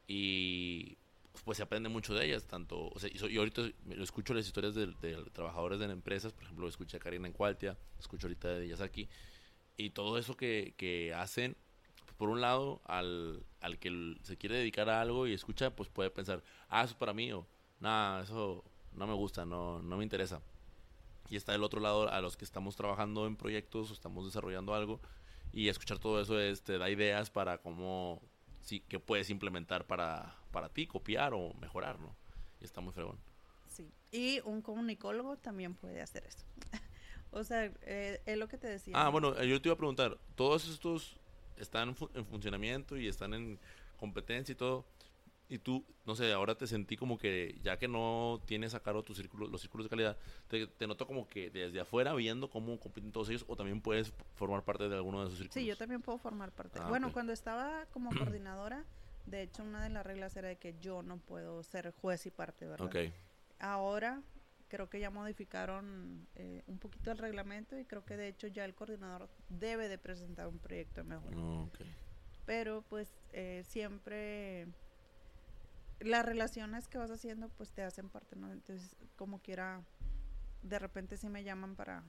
Y pues se aprende mucho de ellas, tanto, o sea, y, ahorita lo escucho las historias de, de trabajadores de empresas, por ejemplo, escuché a Karina en Cualtia, escucho ahorita de Yasaki, y todo eso que, que hacen, por un lado, al, al que se quiere dedicar a algo y escucha, pues puede pensar, ah, eso es para mí, o nada, eso no me gusta, no, no me interesa. Y está del otro lado a los que estamos trabajando en proyectos o estamos desarrollando algo, y escuchar todo eso es, te da ideas para cómo, sí, que puedes implementar para, para ti, copiar o mejorar, ¿no? Y está muy fregón. Sí. Y un comunicólogo también puede hacer eso. o sea, eh, es lo que te decía. Ah, bueno, eh, yo te iba a preguntar, ¿todos estos están en funcionamiento y están en competencia y todo? Y tú, no sé, ahora te sentí como que ya que no tienes a cargo tus círculos, los círculos de calidad, te, te noto como que desde afuera viendo cómo compiten todos ellos o también puedes formar parte de alguno de esos círculos. Sí, yo también puedo formar parte. Ah, bueno, cuando estaba como coordinadora, de hecho una de las reglas era de que yo no puedo ser juez y parte, ¿verdad? Ok. Ahora creo que ya modificaron eh, un poquito el reglamento y creo que de hecho ya el coordinador debe de presentar un proyecto de mejora. No, ok. Pero pues eh, siempre las relaciones que vas haciendo pues te hacen parte, ¿no? Entonces como quiera, de repente sí me llaman para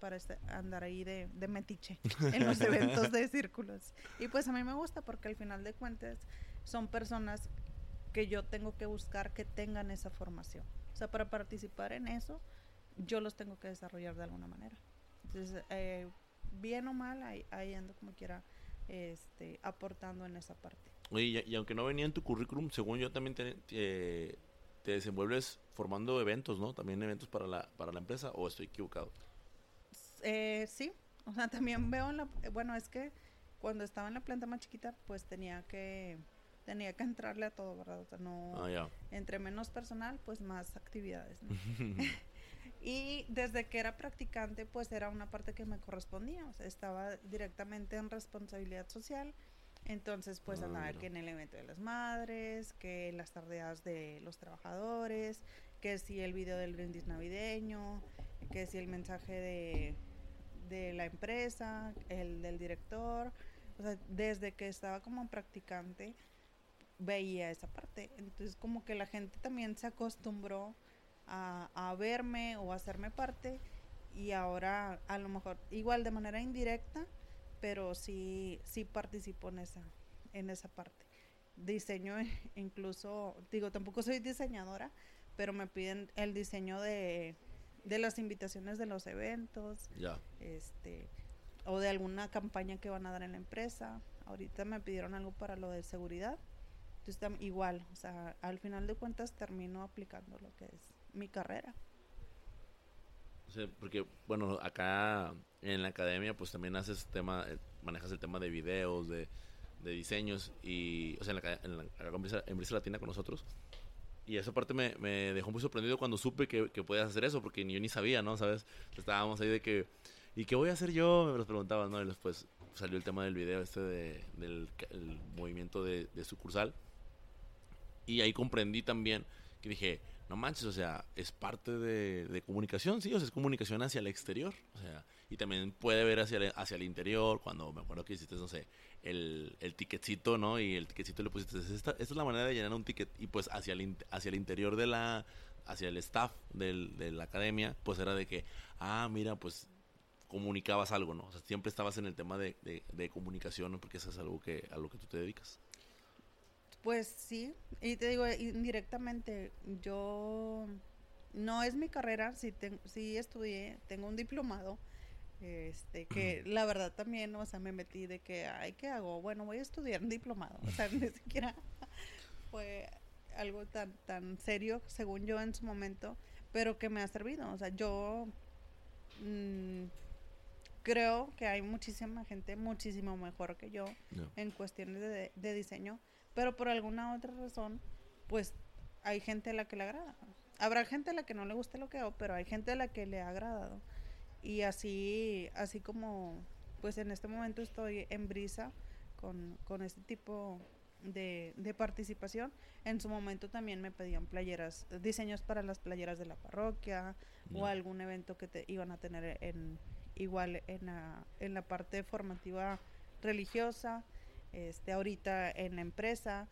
para este- andar ahí de, de metiche en los eventos de círculos. Y pues a mí me gusta porque al final de cuentas son personas que yo tengo que buscar que tengan esa formación. O sea, para participar en eso, yo los tengo que desarrollar de alguna manera. Entonces, eh, bien o mal, ahí, ahí ando como quiera este, aportando en esa parte. Oye, y, y aunque no venía en tu currículum, según yo también te, te, te desenvuelves formando eventos, ¿no? También eventos para la, para la empresa, o estoy equivocado. Eh, sí, o sea, también veo en la... eh, Bueno, es que cuando estaba en la planta más chiquita, pues tenía que tenía que entrarle a todo, ¿verdad? O sea, no... Ah. Entre menos personal, pues más actividades, ¿no? Y desde que era practicante, pues era una parte que me correspondía, o sea, estaba directamente en responsabilidad social. Entonces, pues Ah, andaba mira. que en el evento de las madres, que las tardeadas de los trabajadores, que si el video del brindis navideño, que si el mensaje de, de la empresa, el del director. O sea, desde que estaba como practicante, veía esa parte. Entonces, como que la gente también se acostumbró a, a verme o a hacerme parte y ahora a lo mejor igual de manera indirecta pero sí sí participo en esa en esa parte. Diseño eh, incluso digo tampoco soy diseñadora pero me piden el diseño de de las invitaciones de los eventos Ya. este o de alguna campaña que van a dar en la empresa. Ahorita me pidieron algo para lo de seguridad. Entonces igual o sea al final de cuentas termino aplicando lo que es mi carrera Sea, porque, bueno, acá en la academia, pues también haces tema, eh, manejas el tema de videos, de, de diseños, y, o sea, en la, en la, en Brisa- en Brisa Latina con nosotros. Y esa parte me, me dejó muy sorprendido cuando supe que, que podías hacer eso, porque ni yo ni sabía, ¿no? ¿Sabes? Estábamos ahí de que, ¿y qué voy a hacer yo? Me los preguntaban, ¿no? Y después salió el tema del video este de, del el movimiento de, de sucursal. Y ahí comprendí también que dije, no manches, o sea, es parte de, comunicación, sí, o sea, es comunicación hacia el exterior, o sea, y también puede ver hacia el, hacia el interior, cuando me acuerdo que hiciste, no sé, el, el ticketcito, ¿no? Y el ticketcito le pusiste, esta, esta es la manera de llenar un ticket, y pues hacia el, hacia el interior de la, hacia el staff del, de la academia, pues era de que, ah, mira, pues comunicabas algo, ¿no? O sea, siempre estabas en el tema de, de, de comunicación, ¿no? porque eso es algo que, a lo que tú te dedicas. Pues sí, y te digo, indirectamente, yo no es mi carrera, sí, ten- sí estudié, tengo un diplomado, este, que la verdad también, o sea, me metí de que, ay, ¿qué hago? Bueno, voy a estudiar un diplomado, o sea, ni siquiera fue algo tan, tan serio, según yo en su momento, pero que me ha servido, o sea, yo mm, creo que hay muchísima gente muchísimo mejor que yo No. en cuestiones de, de diseño, pero por alguna otra razón, pues hay gente a la que le agrada. Habrá gente a la que no le guste lo que hago, pero hay gente a la que le ha agradado. Y así, así como, pues en este momento estoy en brisa con, con este tipo de, de participación. En su momento también me pedían playeras, diseños para las playeras de la parroquia o algún evento que te iban a tener en igual en la, en la parte formativa religiosa, este ahorita en la empresa.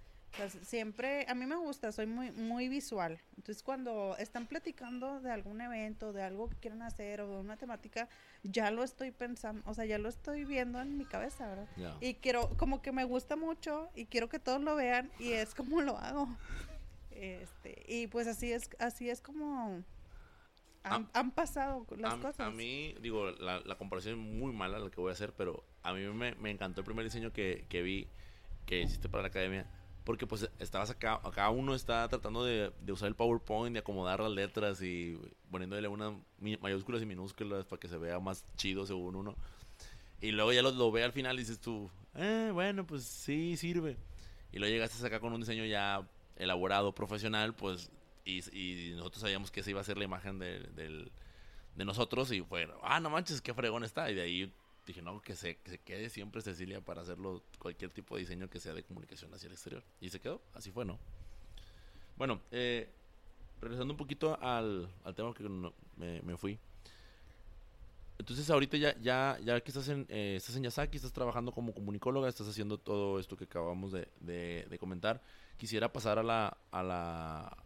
Siempre, a mí me gusta, soy muy, muy visual. Entonces, cuando están platicando de algún evento, de algo que quieren hacer o de una temática, ya lo estoy pensando, o sea, ya lo estoy viendo en mi cabeza, ¿verdad? Y quiero, como que me gusta mucho y quiero que todos lo vean y es como lo hago. Este, y pues así es, así es como han, han pasado las a, cosas. a mí, digo, la, la comparación es muy mala la que voy a hacer, pero a mí me, me encantó el primer diseño que, que vi que hiciste para la academia. Porque pues estabas acá, acá uno está tratando de, de usar el PowerPoint, de acomodar las letras y poniéndole unas mayúsculas y minúsculas para que se vea más chido según uno. Y luego ya lo, lo ve al final y dices tú, eh, bueno, pues sí, sirve. Y luego llegaste acá con un diseño ya elaborado, profesional, pues, y, y nosotros sabíamos que esa iba a ser la imagen de, del, de nosotros y fue, ah, no manches, qué fregón está. Y de ahí dije, no, que se, que se quede siempre Cecilia para hacerlo cualquier tipo de diseño que sea de comunicación hacia el exterior. Y se quedó, así fue, ¿no? Bueno, eh, regresando un poquito al, al tema que me, me fui. Entonces ahorita ya, ya, ya que estás en, eh, estás en Yasaki, estás trabajando como comunicóloga, estás haciendo todo esto que acabamos de, de, comentar, quisiera pasar a la, a la,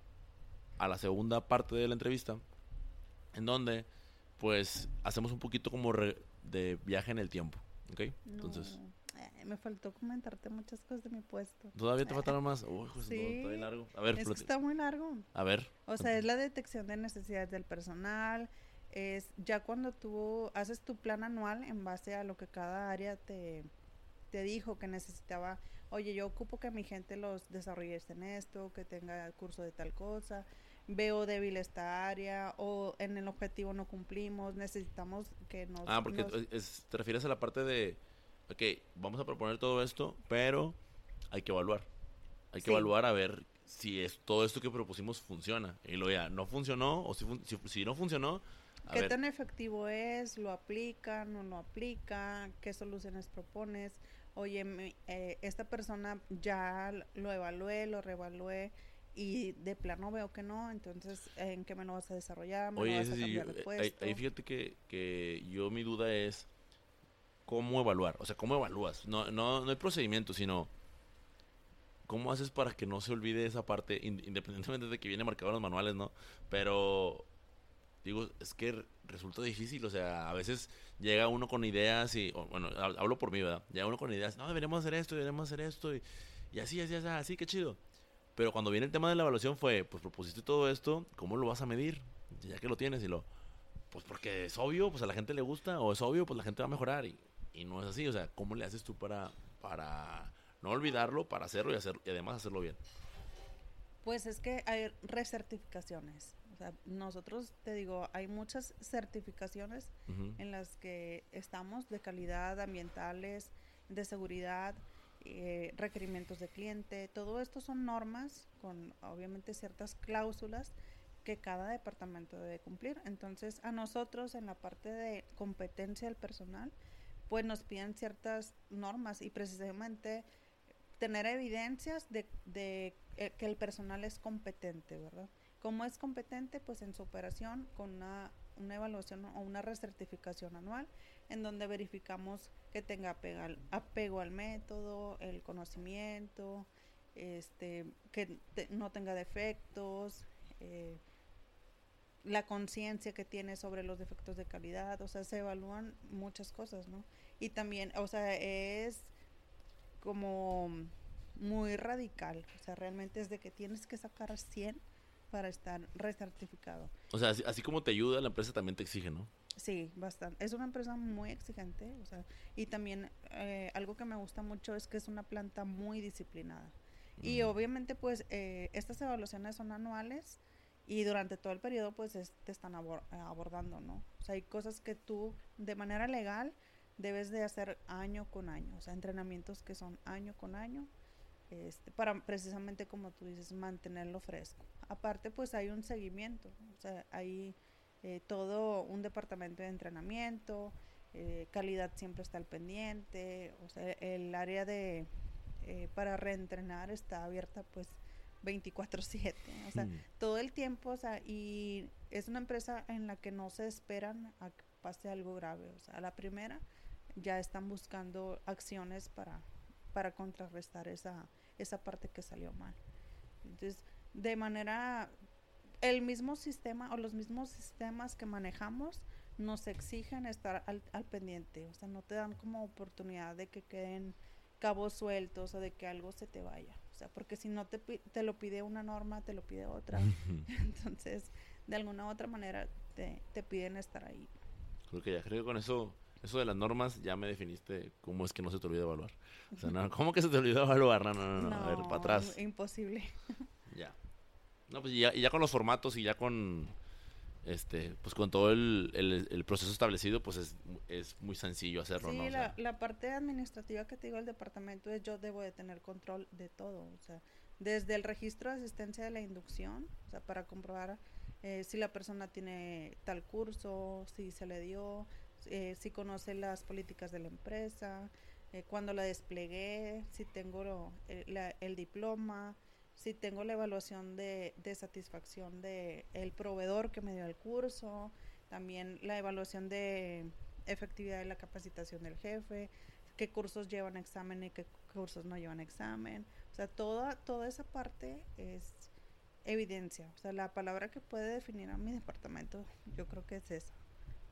a la segunda parte de la entrevista, en donde pues hacemos un poquito como de viaje en el tiempo, ¿ok? Entonces... Eh, me faltó comentarte muchas cosas de mi puesto. ¿Todavía te faltaron más? Uy, pues sí. largo. A ver, es que está muy largo. A ver. O sea, es la detección de necesidades del personal, es ya cuando tú haces tu plan anual en base a lo que cada área te, te dijo que necesitaba, oye, yo ocupo que mi gente los desarrolle en esto, que tenga curso de tal cosa, veo débil esta área o en el objetivo no cumplimos, necesitamos que nos... Ah, porque te refieres a la parte de, ok, vamos a proponer todo esto, pero hay que evaluar. Hay que evaluar a ver si es todo esto que propusimos funciona. Y lo ya no funcionó, o si, si no funcionó, ¿Qué tan efectivo es? ¿Lo aplica? ¿No lo aplica? ¿Qué soluciones propones? Oye, eh, esta persona ya lo evalué, lo reevalué y de plano veo que no, entonces ¿en qué me lo vas a desarrollar? ¿Me Oye, vas a cambiar de puesto? Ahí, fíjate que, que yo mi duda es cómo evaluar, o sea, cómo evalúas. No, no, no hay procedimiento, sino cómo haces para que no se olvide esa parte, independientemente de que viene marcado en los manuales, ¿no? Pero digo, es que resulta difícil, o sea, a veces llega uno con ideas y, bueno, hablo por mí, ¿verdad? Llega uno con ideas, no, deberíamos hacer esto, deberíamos hacer esto, y, y así, así, así, así, qué chido. Pero cuando viene el tema de la evaluación fue, pues propusiste todo esto, ¿cómo lo vas a medir? Ya que lo tienes y lo, pues porque es obvio, pues a la gente le gusta, o es obvio, pues la gente va a mejorar, y, y no es así, o sea, ¿cómo le haces tú para, para no olvidarlo, para hacerlo y, hacer, y además hacerlo bien? Pues es que hay recertificaciones nosotros, te digo, hay muchas certificaciones en las que estamos de calidad ambientales, de seguridad, eh, requerimientos de cliente, todo esto son normas con obviamente ciertas cláusulas que cada departamento debe cumplir. Entonces, a nosotros en la parte de competencia del personal, pues nos piden ciertas normas y precisamente tener evidencias de, eh, que el personal es competente, ¿verdad? ¿Cómo es competente? Pues en su operación con una, evaluación o una recertificación anual en donde verificamos que tenga apego al, apego al método, el conocimiento, este, que no tenga defectos, eh, la conciencia que tiene sobre los defectos de calidad, o sea, se evalúan muchas cosas, ¿no? Y también, o sea, es como muy radical, o sea, realmente es de que tienes que sacar 100 para estar recertificado. O sea, así, como te ayuda, la empresa también te exige, ¿no? Sí, bastante. Es una empresa muy exigente, o sea, y también eh, algo que me gusta mucho es que es una planta muy disciplinada. Y obviamente, pues, eh, estas evaluaciones son anuales y durante todo el periodo, pues, te están abordando, ¿no? O sea, hay cosas que tú, de manera legal, debes de hacer año con año, o sea, entrenamientos que son año con año, este, para precisamente como tú dices, mantenerlo fresco. Aparte, pues hay un seguimiento, o sea, hay eh, todo un departamento de entrenamiento, eh, calidad siempre está al pendiente, o sea, el área de eh, para reentrenar está abierta pues 24/7, o sea, mm. todo el tiempo, o sea, y es una empresa en la que no se esperan a que pase algo grave, o sea, a la primera ya están buscando acciones para, para contrarrestar esa, esa parte que salió mal. Entonces, de manera, el mismo sistema o los mismos sistemas que manejamos nos exigen estar al, al pendiente, o sea, no te dan como oportunidad de que queden cabos sueltos o de que algo se te vaya, o sea, porque si no te, te lo pide una norma, te lo pide otra, entonces, de alguna u otra manera te, te piden estar ahí. Creo que ya creo que con eso eso de las normas ya me definiste cómo es que no se te olvida evaluar. O sea, no, ¿cómo que se te olvidó evaluar? No, no, no, a ver, para atrás. Imposible. Ya. No, pues ya, y ya con los formatos y ya con este pues con todo el, el, proceso establecido pues es, es, muy sencillo hacerlo sí, la, la, parte administrativa que te digo el departamento es yo debo de tener control de todo o sea desde el registro de asistencia de la inducción, o sea, para comprobar eh, si la persona tiene tal curso, si se le dio, eh, si conoce las políticas de la empresa, eh, cuando la desplegué, si tengo el diploma, si tengo la evaluación de, satisfacción de el proveedor que me dio el curso, también la evaluación de efectividad de la capacitación del jefe, qué cursos llevan examen y qué cursos no llevan examen. O sea, toda, toda esa parte es evidencia. O sea, la palabra que puede definir a mi departamento, yo creo que es esa.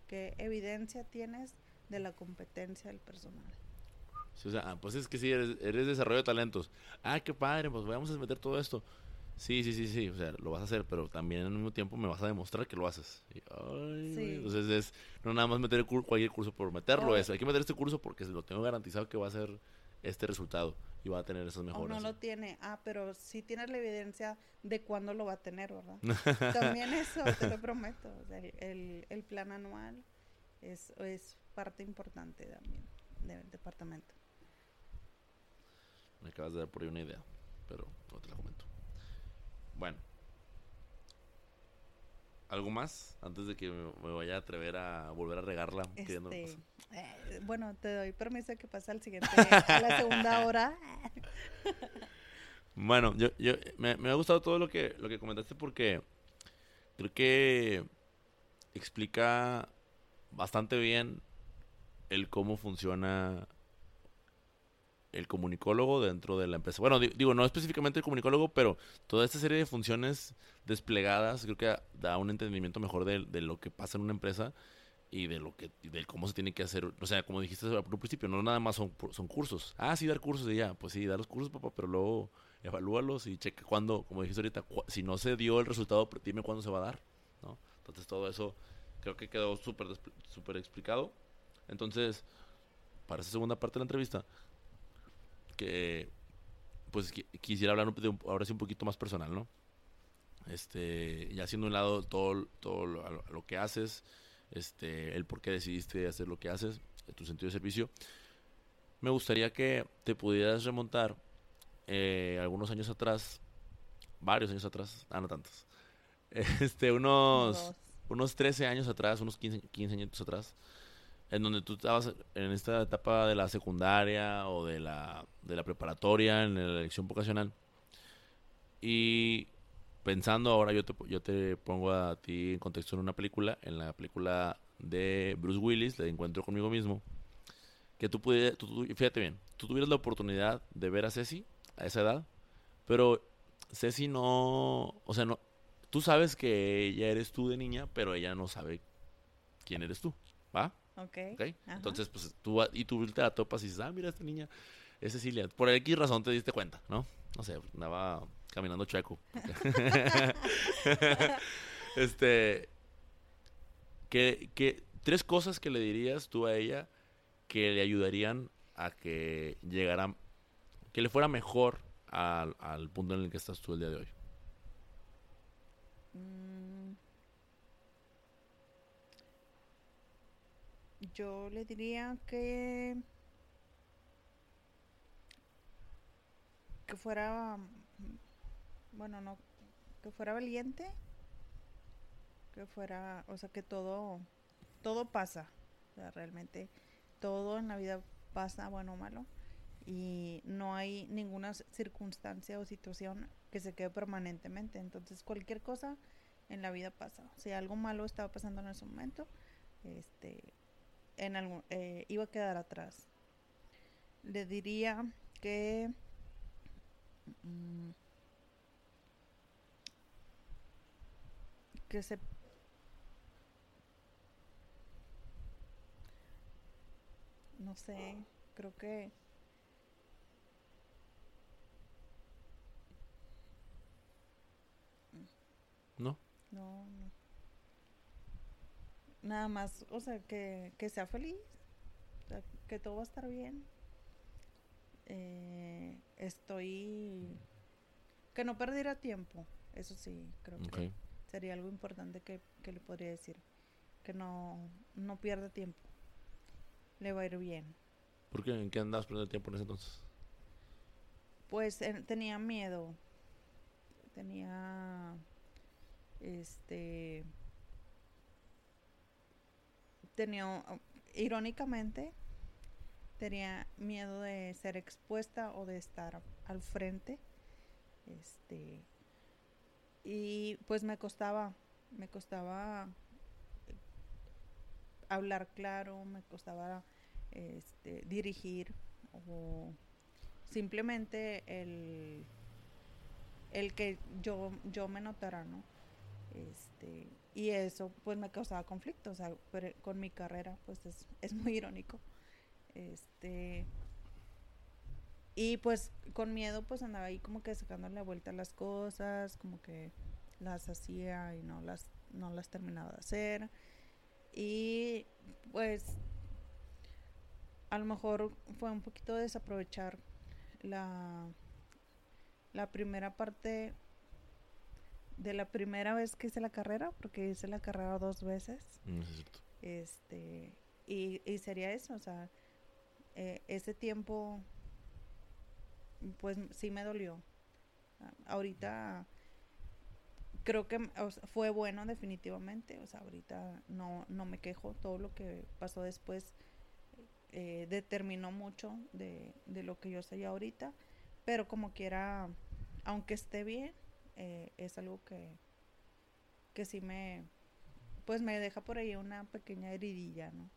¿Qué evidencia tienes de la competencia del personal? O sea, ah, pues es que sí, eres, eres desarrollo de talentos. Ah, qué padre, pues vamos a meter todo esto. Sí, sí, sí, sí, o sea, lo vas a hacer, pero también al mismo tiempo me vas a demostrar que lo haces. Entonces es no nada más meter cualquier curso por meterlo, eso. Hay que meter este curso porque lo tengo garantizado que va a ser este resultado y va a tener esas mejoras. O no lo tiene, ah, pero sí tienes la evidencia de cuándo lo va a tener, ¿verdad? también eso, te lo prometo. el, el, plan anual es, es parte importante también del departamento. Me acabas de dar por ahí una idea, pero no te la comento. Bueno. ¿Algo más antes de que me, vaya a atrever a volver a regarla? Este, eh, bueno, te doy permiso de que pase al siguiente, a la segunda hora. bueno, yo, yo me, me, ha gustado todo lo que, lo que comentaste porque creo que explica bastante bien el cómo funciona el comunicólogo dentro de la empresa. Bueno, digo, no específicamente el comunicólogo, pero toda esta serie de funciones desplegadas creo que da un entendimiento mejor de, lo que pasa en una empresa y de lo que de cómo se tiene que hacer. O sea, como dijiste al principio, no nada más son, son cursos. Ah, sí, dar cursos y ya. Pues sí, dar los cursos, papá, pero luego evalúalos y checa cuándo, como dijiste ahorita, si no se dio el resultado, dime cuándo se va a dar. Entonces todo eso creo que quedó súper súper explicado. Entonces, para esa segunda parte de la entrevista, que pues quisiera hablar de ahora sí un poquito más personal, ¿no? Este, ya haciendo un lado todo, todo lo, que haces, este, el por qué decidiste hacer lo que haces, tu sentido de servicio. Me gustaría que te pudieras remontar eh, algunos años atrás, varios años atrás, ah, no tantos, este, unos, unos 13 años atrás, unos 15, 15 años atrás, en donde tú estabas en esta etapa de la secundaria o de la, de la preparatoria, en la elección vocacional. Y pensando ahora, yo te, yo te pongo a ti en contexto en una película, en la película de Bruce Willis, de Encuentro conmigo mismo, que tú pudieras, fíjate bien, tú tuvieras la oportunidad de ver a Ceci a esa edad, pero Ceci no, o sea, no, tú sabes que ella eres tú de niña, pero ella no sabe quién eres tú, Ok. Entonces, pues tú y tú te la topas y dices, ah, mira, esta niña es Cecilia. Por X razón te diste cuenta, ¿no? No sé, andaba caminando chueco. este. Que, tres cosas que le dirías tú a ella que le ayudarían a que llegara, que le fuera mejor al, al punto en el que estás tú el día de hoy. Mm. Yo le diría que que fuera bueno, no que fuera valiente, que fuera, o sea, que todo todo pasa, o sea, realmente todo en la vida pasa, bueno o malo, y no hay ninguna circunstancia o situación que se quede permanentemente. Entonces, cualquier cosa en la vida pasa. Si algo malo estaba pasando en ese momento, este, en algún, eh, iba a quedar atrás. Le diría que mm, que se no sé, creo que no. No, no nada más, o sea, que, que sea feliz, que todo va a estar bien. Eh, estoy... Que no perdiera tiempo, eso sí, creo que sería algo importante que, que, le podría decir. Que no, no pierda tiempo, le va a ir bien. ¿Por qué? ¿En qué andabas perdiendo tiempo en ese entonces? Pues tenía miedo, tenía... Este tenía irónicamente tenía miedo de ser expuesta o de estar al frente. Este y pues me costaba me costaba hablar claro, me costaba este, dirigir o simplemente el, el que yo, yo me notara, ¿no? Este, y eso pues me causaba conflicto, o sea, con mi carrera pues es, muy irónico. Este, y pues con miedo pues andaba ahí como que sacándole la vuelta a las cosas, como que las hacía y no las, no las terminaba de hacer. Y pues a lo mejor fue un poquito desaprovechar la, la primera parte de la primera vez que hice la carrera, porque hice la carrera dos veces. Este, y, y, sería eso, o sea, eh, ese tiempo, pues sí me dolió. Ahorita creo que fue bueno definitivamente, o sea, ahorita no, no me quejo, todo lo que pasó después eh, determinó mucho de, lo que yo soy ahorita, pero como quiera, aunque esté bien, eh, es algo que, que sí me, pues me deja por ahí una pequeña heridilla, ¿no?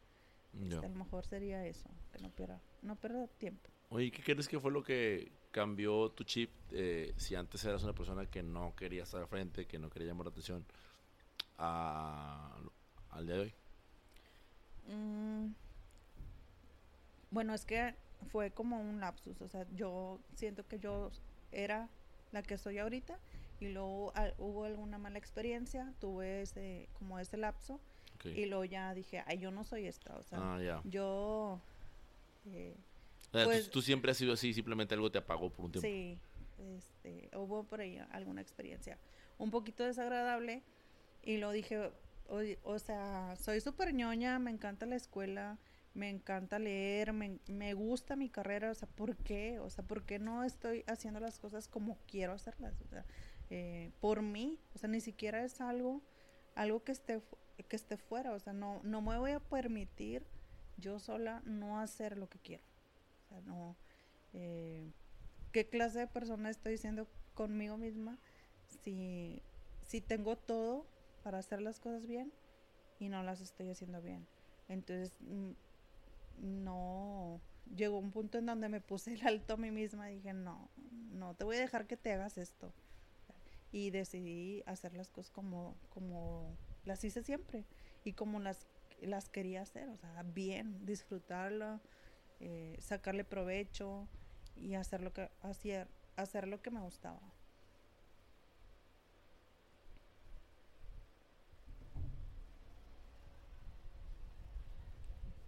Este, a lo mejor sería eso, que no pierda, no pierda tiempo. Oye, ¿qué crees que fue lo que cambió tu chip? Eh, si antes eras una persona que no quería estar al frente, que no quería llamar la atención, al día de hoy. Mm, bueno, es que fue como un lapsus, o sea, yo siento que yo era la que soy ahorita y luego hubo alguna mala experiencia, tuve ese como ese lapso y luego ya dije, ay, yo no soy esta, o sea, ah, yo eh, pues, tú, siempre has sido así, simplemente algo te apagó por un tiempo. Sí, este, hubo por ahí alguna experiencia un poquito desagradable y lo dije, o, sea, soy súper ñoña, me encanta la escuela, me encanta leer, me, me, gusta mi carrera, o sea, ¿por qué? O sea, ¿por qué no estoy haciendo las cosas como quiero hacerlas? O sea, eh, por mí, o sea, ni siquiera es algo, algo que esté, que esté fuera, o sea, no, no me voy a permitir yo sola no hacer lo que quiero no. Eh, ¿Qué clase de persona estoy siendo conmigo misma si, si tengo todo para hacer las cosas bien y no las estoy haciendo bien? Entonces, mm, no. Llegó un punto en donde me puse el alto a mí misma y dije, no, no te voy a dejar que te hagas esto. Y decidí hacer las cosas como, como las hice siempre y como las, las quería hacer, o sea, bien, disfrutarlo, eh, sacarle provecho y hacer lo que hacer, hacer lo que me gustaba.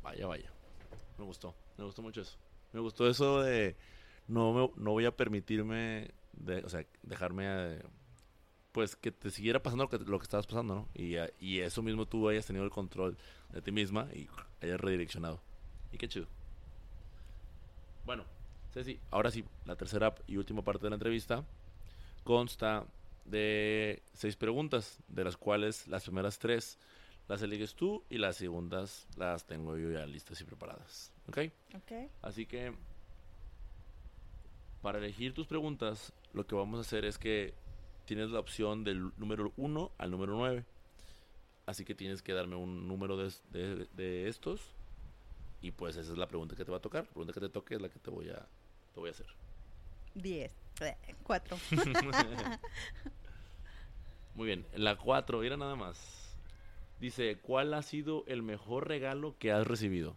Vaya, vaya. Me gustó, me gustó mucho eso. Me gustó eso de no me, no voy a permitirme de, o sea, dejarme eh, pues que te siguiera pasando lo que, lo que estabas pasando, ¿no? Y, y eso mismo tú hayas tenido el control de ti misma y hayas redireccionado. Y qué chido. Bueno, Ceci, ahora sí, la tercera y última parte de la entrevista consta de seis preguntas, de las cuales las primeras tres las eliges tú y las segundas las tengo yo ya listas y preparadas. ¿Ok? Ok. Así que, para elegir tus preguntas, lo que vamos a hacer es que tienes la opción del número 1 al número 9. Así que tienes que darme un número de, de estos y pues esa es la pregunta que te va a tocar. La pregunta que te toque es la que te voy a, te voy a hacer. Diez. Eh, cuatro. Muy bien. La cuatro, mira nada más. Dice, ¿cuál ha sido el mejor regalo que has recibido?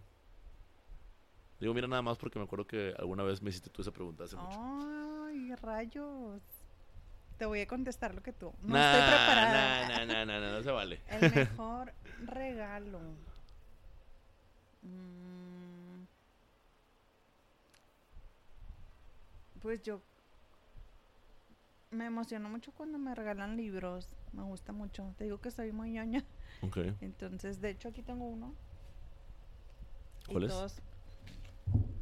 Digo, mira nada más porque me acuerdo que alguna vez me hiciste tú esa pregunta hace mucho. Ay, rayos. Te voy a contestar lo que tú. No estoy preparada. No, no, no, no, no se vale. El mejor regalo. Mm. Pues yo me emociono mucho cuando me regalan libros. Me gusta mucho. Te digo que soy muy ñoña. Entonces, de hecho, aquí tengo uno. ¿Cuál es?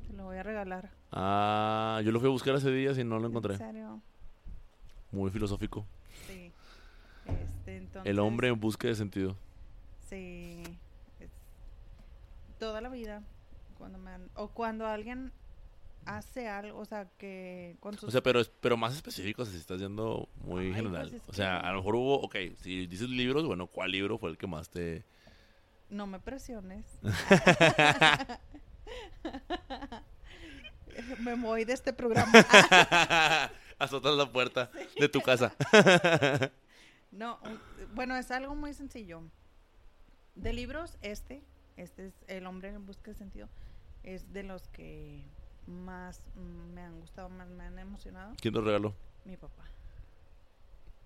Te lo voy a regalar. Ah, yo lo fui a buscar hace días y no lo encontré. ¿En serio? Muy filosófico. Sí. Este Entonces, El hombre en busca de sentido. Sí. es- toda la vida. Cuando me han- o cuando alguien hace algo, o sea, que con sus... O sea, pero, pero más específico si estás yendo muy Ay, general. pues es o sea, que- a lo mejor hubo, ok, si dices libros, bueno, ¿cuál libro fue el que más te... No me presiones. me voy de este programa. Azotas la puerta de tu casa. No, un- bueno, es algo muy sencillo. De libros, este, este es El hombre en busca de sentido, es de los que más me han gustado, más me han emocionado. ¿Quién te regaló? Mi papá.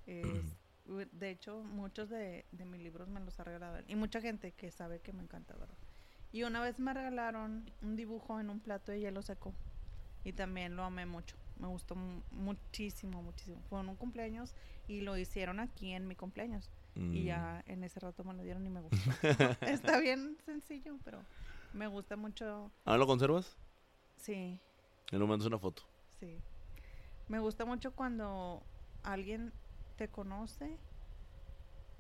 Es- de hecho, muchos de, de mis libros me los ha regalado él. Y mucha gente que sabe que me encanta, ¿verdad? Y una vez me regalaron un dibujo en un plato de hielo seco. Y también lo amé mucho. Me gustó mu- muchísimo, muchísimo. Fue en un cumpleaños y lo hicieron aquí en mi cumpleaños. Y Mm, ya en ese rato me lo dieron y me gustó. Está bien sencillo, pero me gusta mucho. ¿Ah, lo conservas? Sí, Y lo mandas una foto. Sí. Me gusta mucho cuando alguien te conoce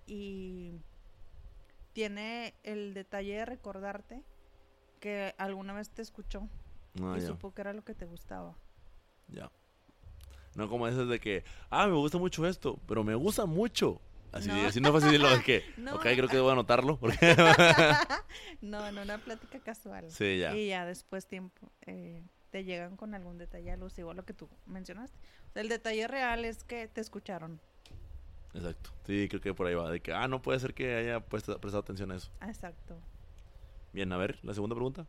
y tiene el detalle de recordarte que alguna vez te escuchó Ah, y ya, supo que era lo que te gustaba. Ya. No como esas de que, ah, me gusta mucho esto, pero me gusta mucho. Así, No. así no de lo de que, No. ok, creo que debo anotarlo. Porque... no, en una plática casual. sí, ya. Y ya después tiempo eh, te llegan con algún detalle alusivo a lo que tú mencionaste. O sea, el detalle real es que te escucharon. Exacto. Sí, creo que por ahí va. De que, ah, no puede ser que haya puesto, prestado atención a eso. Ah, Exacto. Bien, a ver, la segunda pregunta.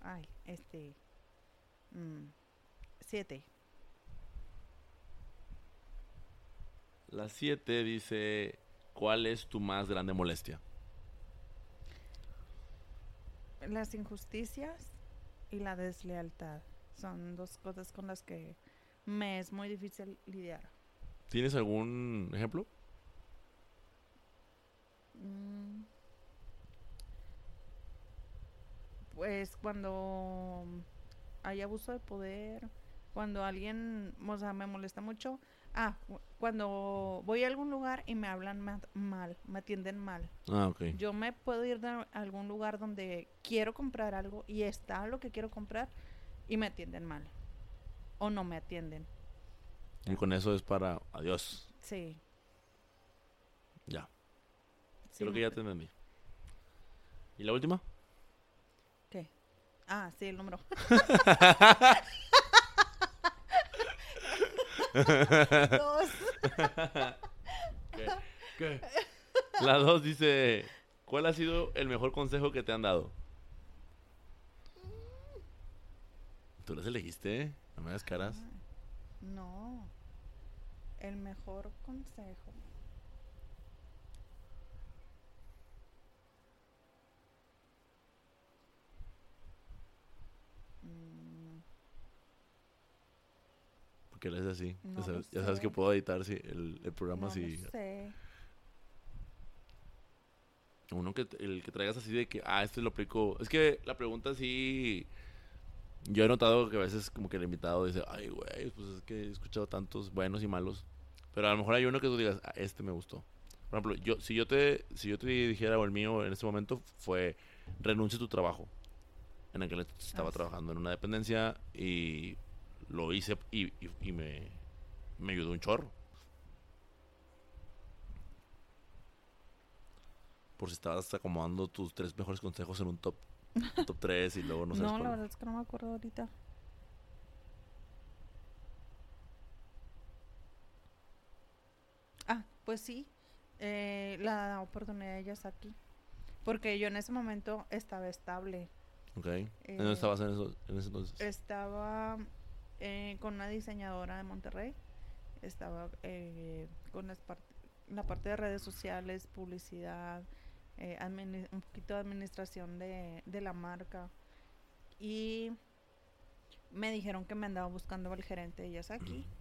Ay, este. mm, siete. La 7 dice, ¿cuál es tu más grande molestia? Las injusticias y la deslealtad son dos cosas con las que me es muy difícil lidiar. ¿Tienes algún ejemplo? Mm. Pues cuando hay abuso de poder, cuando alguien, o sea, me molesta mucho. Ah, cu- cuando voy a algún lugar y me hablan ma- mal, me atienden mal. Ah, ok. Yo me puedo ir a algún lugar donde quiero comprar algo y está lo que quiero comprar y me atienden mal. O no me atienden. Y con eso es para, adiós. Sí. Ya. sí Creo que ya te entendí. ¿Y la última? ¿Qué? Ah, sí, el número. Dos. ¿Qué? La 2 dice, ¿cuál ha sido el mejor consejo que te han dado? Tú las elegiste. No me hagas caras. No. El mejor consejo. Porque lo es así. No ya sabes, ya sabes que puedo editar sí, el, el programa no lo sé. Uno que el que traigas así de que, ah, este lo aplico. Es que la pregunta sí. Yo he notado que a veces como que el invitado dice, ay, güey, pues es que he escuchado tantos buenos y malos. Pero a lo mejor hay uno que tú digas, ah, este me gustó. Por ejemplo, yo, si yo te, si yo te dijera, o el mío en este momento fue, renuncia a tu trabajo. En aquel entonces estaba Ah, sí. trabajando en una dependencia y lo hice y, y- y me, me ayudó un chorro. Por si estabas acomodando tus tres mejores consejos en un top, top 3 y luego no No, sabes la verdad es que no me acuerdo ahorita. Ah, pues sí. eh, la oportunidad ya está aquí. Porque yo en ese momento estaba estable. Ok. ¿En Eh, dónde estabas en, eso- en ese entonces? Estaba eh, con una diseñadora de Monterrey. Estaba eh, con las part- la parte de redes sociales, publicidad, eh, un poquito de administración de, de la marca. Y me dijeron que me andaba buscando el gerente de ellas aquí.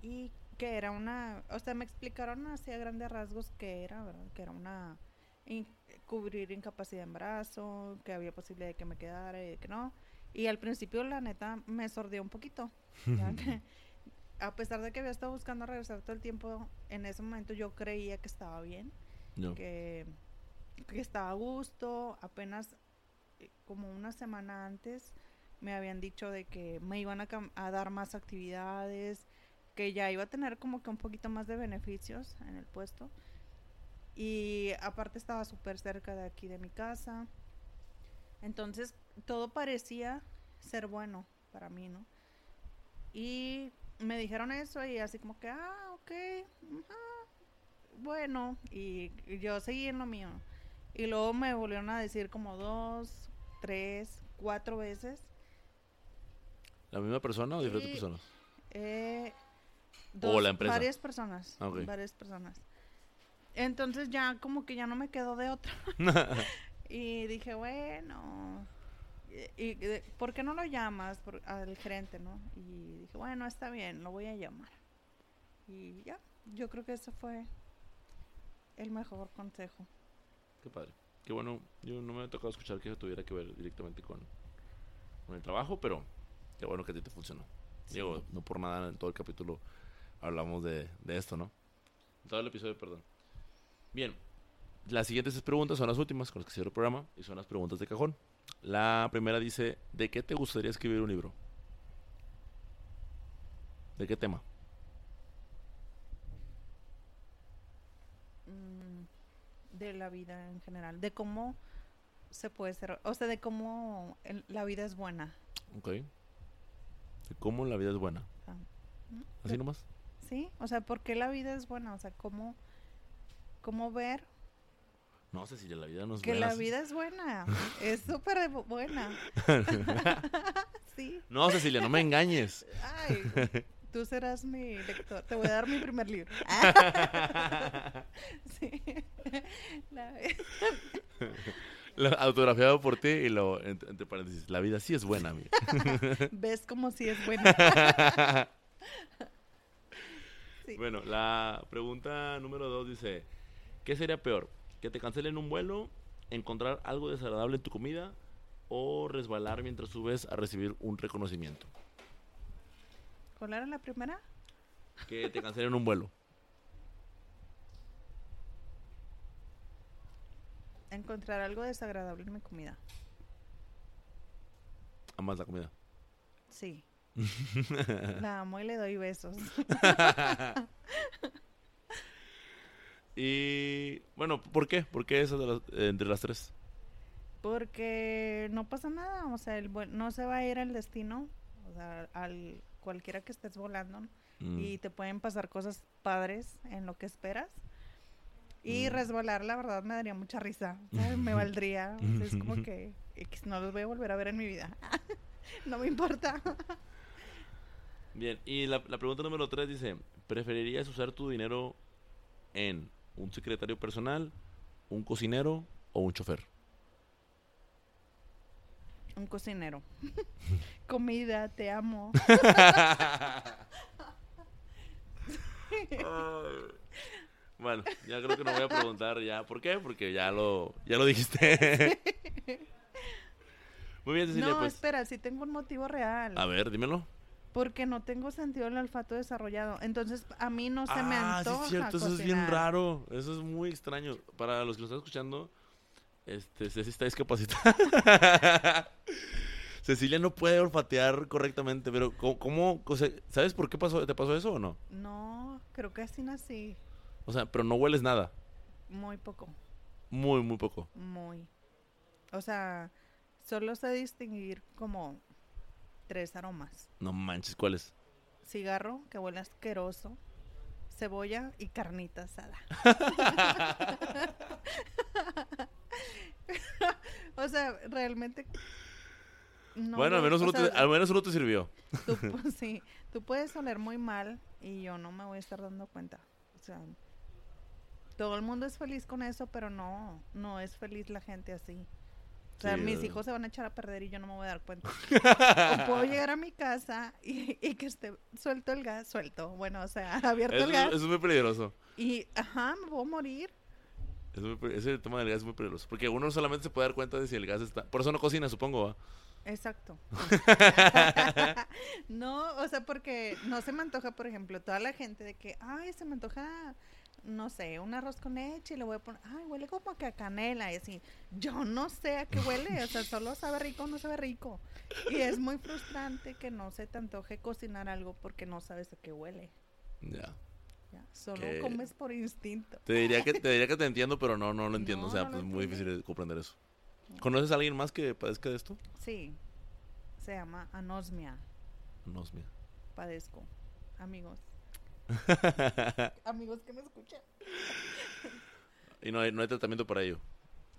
Y que era una, o sea, me explicaron así a grandes rasgos que era, ¿verdad? Que era una, in- cubrir incapacidad de embarazo, que había posibilidad de que me quedara y de que no. Y al principio, la neta, me sordió un poquito. ya que- a pesar de que había estado buscando regresar todo el tiempo, en ese momento yo creía que estaba bien, No. que, que estaba a gusto. Apenas eh, como una semana antes me habían dicho de que me iban a, a dar más actividades, que ya iba a tener como que un poquito más de beneficios en el puesto. Y aparte estaba súper cerca de aquí de mi casa. Entonces todo parecía ser bueno para mí, ¿no? Y me dijeron eso y así como que, ah, ok, ajá, bueno. Y, yo seguí en lo mío. Y luego me volvieron a decir como dos, tres, cuatro veces. ¿La misma persona o diferentes personas? Eh, ¿O la empresa? Varias personas. Ah. Varias personas. Entonces ya como que ya no me quedó de otra. y dije, bueno, y, de- ¿por qué no lo llamas por- al gerente, no? Y dije, bueno, está bien, lo voy a llamar. Y ya, yo creo que ese fue el mejor consejo. Qué padre. Qué bueno. Yo no me ha tocado escuchar que eso tuviera que ver directamente con, con el trabajo, pero qué bueno que a ti te funcionó. Digo, no por nada en todo el capítulo hablamos de, de esto, ¿no? En todo el episodio, perdón. Bien. Las siguientes preguntas son las últimas con las que cierro el programa y son las preguntas de cajón. La primera dice, ¿de qué te gustaría escribir un libro? ¿De qué tema? mm, de la vida en general, de cómo se puede ser, o sea, de cómo el- la vida es buena. Ok. ¿De cómo la vida es buena? ¿Así De- nomás? Sí, o sea, ¿por qué la vida es buena? O sea, cómo, cómo ver No, Cecilia, la vida no es que buena. la vida es buena, es súper bu- buena. sí, No, Cecilia, no me engañes. ay, tú serás mi lector, te voy a dar mi primer libro. sí, La- La- autografiado por ti y lo entre, entre paréntesis. La vida sí es buena, amiga. ves como si es buena. Sí. Bueno, la pregunta número dos dice: ¿Qué sería peor? ¿Que te cancelen un vuelo, encontrar algo desagradable en tu comida o resbalar mientras subes a recibir un reconocimiento? ¿Cuál era la primera? Que te cancelen un vuelo. Encontrar algo desagradable en mi comida. Amas la comida. Sí. La amo y le doy besos. Y bueno, ¿por qué? ¿Por qué esa de las- entre las tres? Porque no pasa nada, o sea, el no se va a ir al destino, o sea, al cualquiera que estés volando, ¿no? Mm, y te pueden pasar cosas padres en lo que esperas. Y Mm. resbalar, la verdad, me daría mucha risa, ¿sabes? me valdría, o sea, es como que no los voy a volver a ver en mi vida. no me importa. Bien, y la, la pregunta número tres dice: ¿Preferirías usar tu dinero en un secretario personal, un cocinero o un chofer? Un cocinero. Comida, te amo. Bueno, ya creo que no voy a preguntar ya. ¿Por qué? Porque ya lo, ya lo dijiste. Muy bien, Cecilia, no, pues. espera, sí tengo un motivo real. A ver, dímelo. Porque no tengo sentido del olfato desarrollado. Entonces, a mí no se me ah, antoja. sí, es cierto. Eso es bien raro. Eso es muy extraño. Para los que lo están escuchando, este, Ceci está discapacitada. Cecilia no puede olfatear correctamente, pero ¿cómo, cómo- o sea, ¿sabes por qué pasó, te pasó eso o no? No, creo que así nací. O sea, pero no hueles nada. Muy poco. Muy, muy poco. Muy. O sea, solo sé distinguir como tres aromas. No manches, ¿cuáles? Cigarro, que huele asqueroso. Cebolla y carnita asada. o sea, realmente... no bueno, al menos, uno te, sea, al menos uno te sirvió. tú, pu- sí, tú puedes oler muy mal y yo no me voy a estar dando cuenta. O sea, todo el mundo es feliz con eso, pero no, no es feliz la gente así. O sea, Sí, mis eh. hijos se van a echar a perder y yo no me voy a dar cuenta. o puedo llegar a mi casa y, y que esté suelto el gas, suelto, bueno, o sea, abierto Eso, el gas. eso es muy peligroso. Y, ajá, me morir. Es muy pe- ese tema del gas es muy peligroso. Porque uno solamente se puede dar cuenta de si el gas está. Por eso no cocina, supongo. ¿va? Exacto. no, o sea, porque no se me antoja, por ejemplo, toda la gente de que, ay, se me antoja, no sé, un arroz con leche y le voy a poner, ay, huele como que a canela y así. Yo no sé a qué huele, o sea, solo sabe rico o no sabe rico. Y es muy frustrante que no se te antoje cocinar algo porque no sabes a qué huele. Ya. Ya, solo Que- comes por instinto. Te diría que te diría que te entiendo, pero no, no lo entiendo. No, o sea, no pues muy entiendo. difícil de comprender eso. ¿Conoces a alguien más que padezca de esto? Sí, se llama anosmia, No, es mía. padezco. Amigos. Amigos que me escuchan. y no hay, no hay tratamiento para ello.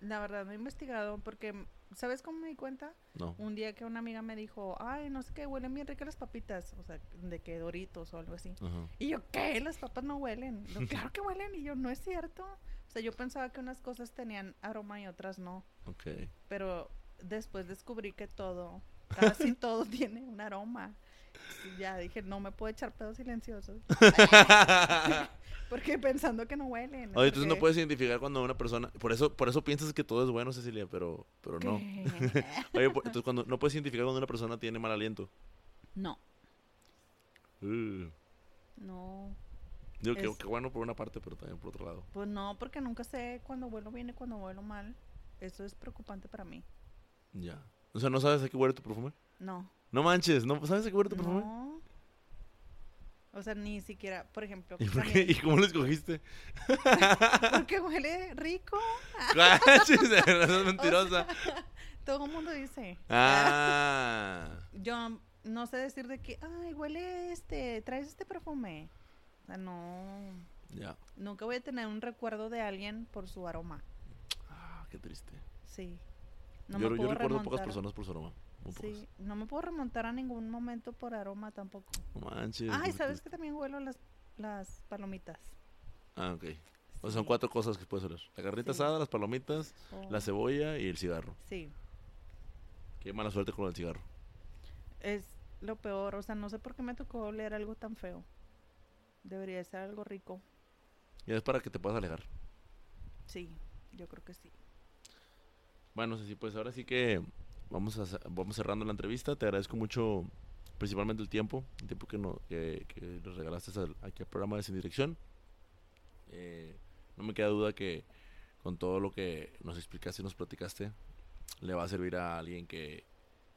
La verdad, no he investigado porque, ¿sabes cómo me di cuenta? No. Un día que una amiga me dijo, ay, no sé qué, huelen bien ricas las papitas, o sea, de que doritos o algo así. Y yo, ¿qué? Las papas no huelen. Yo, claro que huelen. Y yo, no es cierto. O sea, yo pensaba que unas cosas tenían aroma y otras no. Ok. Pero después descubrí que todo, casi todo tiene un aroma. Ya dije, no me puedo echar pedos silenciosos. Porque pensando que no huelen. Oye, entonces no puedes identificar cuando una persona. Por eso, por eso piensas que todo es bueno, Cecilia, pero, pero no. Oye, por- entonces cuando no puedes identificar cuando una persona tiene mal aliento. no, Uh, no. digo que, Es- que bueno por una parte, pero también por otro lado. Pues no, porque nunca sé cuando vuelo bien y cuando vuelo mal. Eso es preocupante para mí. Ya. O sea, ¿no sabes a qué huele tu perfume? No. No manches, ¿no sabes a qué huele tu perfume? No. O sea, ni siquiera, por ejemplo, ¿Y, por qué? también- ¿Y cómo lo escogiste? porque huele rico. ¡Manches! Eres mentirosa. Todo el mundo dice. Ah. Yo no sé decir de que, ay, huele este, traes este perfume. O sea, no. Ya. Nunca voy a tener un recuerdo de alguien por su aroma. Ah, qué triste. Sí. No yo me yo puedo recuerdo pocas remontar. personas por su aroma. Muy. Sí, no me puedo remontar a ningún momento por aroma tampoco. No manches. Ay, ¿sabes que también huelo las, las palomitas? Ah, ok. O sea, son cuatro cosas que puedes oler. La carnita Sí. asada, las palomitas, Oh, la cebolla y el cigarro. Sí, Qué mala suerte con el cigarro. es lo peor. O sea, no sé por qué me tocó oler algo tan feo. Debería ser algo rico. Y es para que te puedas alejar. Sí, yo creo que sí. Bueno, sí, pues ahora sí que vamos, a, vamos cerrando la entrevista. Te agradezco mucho, principalmente el tiempo, el tiempo que, no, que, que nos regalaste al- aquí al programa de Sin Dirección. Eh, no me queda duda que con todo lo que nos explicaste y nos platicaste, le va a servir a alguien que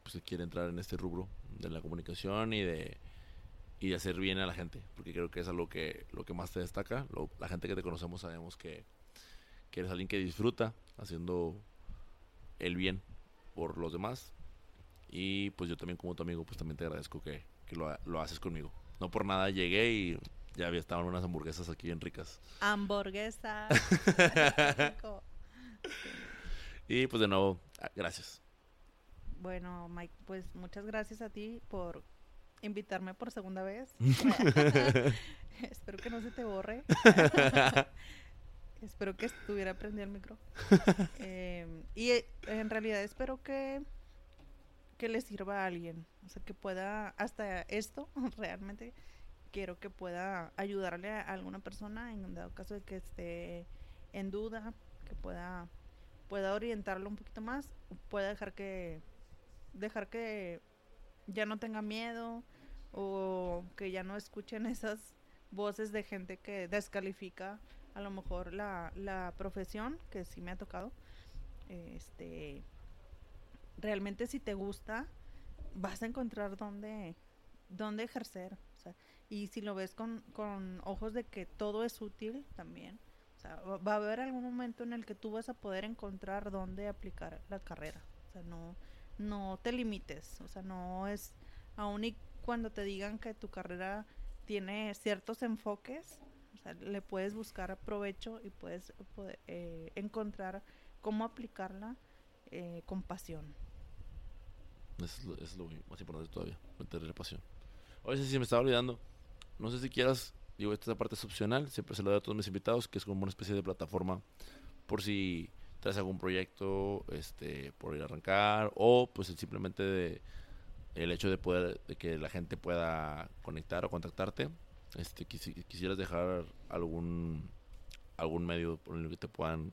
pues, quiere entrar en este rubro de la comunicación y de y de hacer bien a la gente, porque creo que es algo que lo que más te destaca. Lo- la gente que te conocemos sabemos que, que eres alguien que disfruta haciendo el bien por los demás. Y pues yo también como tu amigo, pues también te agradezco que, que lo, lo haces conmigo. No por nada llegué y ya había estaban unas hamburguesas aquí bien ricas. Hamburguesa. rico. Y pues de nuevo, ah, gracias. Bueno, Mike, pues muchas gracias a ti por invitarme por segunda vez. Espero que no se te borre. Espero que estuviera prendido el micro. Eh, y eh, en realidad espero que, que le sirva a alguien. O sea, que pueda, hasta esto, realmente, quiero que pueda ayudarle a alguna persona en dado caso de que esté en duda, que pueda, pueda orientarlo un poquito más, pueda dejar que, dejar que ya no tenga miedo o que ya no escuchen esas voces de gente que descalifica a lo mejor la, la profesión, que sí me ha tocado. Este, realmente si te gusta, vas a encontrar dónde, dónde ejercer. Y si lo ves con, con ojos de que todo es útil también. O sea, va va a haber algún momento en el que tú vas a poder encontrar dónde aplicar la carrera. O sea, no, no te limites. O sea, no es, aún y cuando te digan que tu carrera tiene ciertos enfoques, le puedes buscar provecho y puedes eh, encontrar cómo aplicarla eh, con pasión. Es lo, más importante todavía, meterle pasión. Oye, si me estaba olvidando, no sé si quieras, digo, esta parte es opcional, siempre se lo doy a todos mis invitados, que es como una especie de plataforma por si traes algún proyecto este, por ir a arrancar o pues simplemente de, el hecho de poder, de que la gente pueda conectar o contactarte. Este, quisi- quisieras dejar algún algún medio por el que te puedan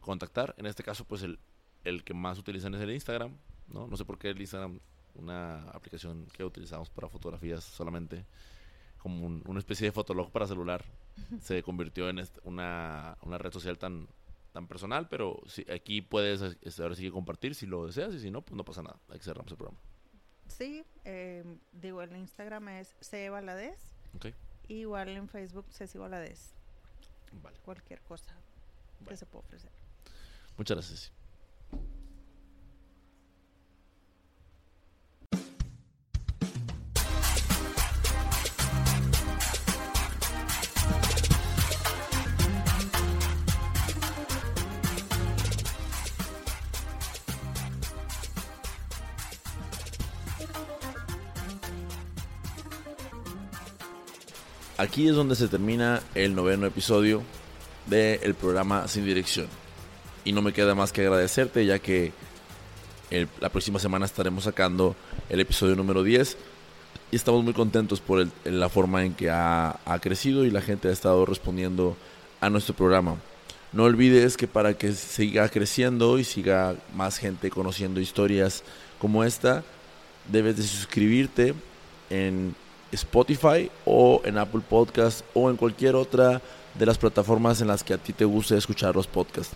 contactar. En este caso, pues el, el que más utilizan es el Instagram. ¿no? No sé por qué el Instagram, una aplicación que utilizamos para fotografías solamente, como una especie de fotolog para celular, se convirtió en una, una red social tan, tan personal, pero si, aquí puedes este, ahora sí que compartir si lo deseas y si no, pues no pasa nada. Ahí cerramos el programa. Sí, em, digo, el Instagram es C Okay. Igual en Facebook Ceci Valadez. Vale. Cualquier cosa que se pueda ofrecer. Muchas gracias. Aquí es donde se termina el noveno episodio del programa Sin Dirección. Y no me queda más que agradecerte ya que la próxima semana estaremos sacando el episodio número 10 y estamos muy contentos por la forma en que ha, ha, crecido y la gente ha estado respondiendo a nuestro programa. No olvides que para que siga creciendo y siga más gente conociendo historias como esta, debes de suscribirte en Spotify o en Apple Podcast o en cualquier otra de las plataformas en las que a ti te guste escuchar los podcasts.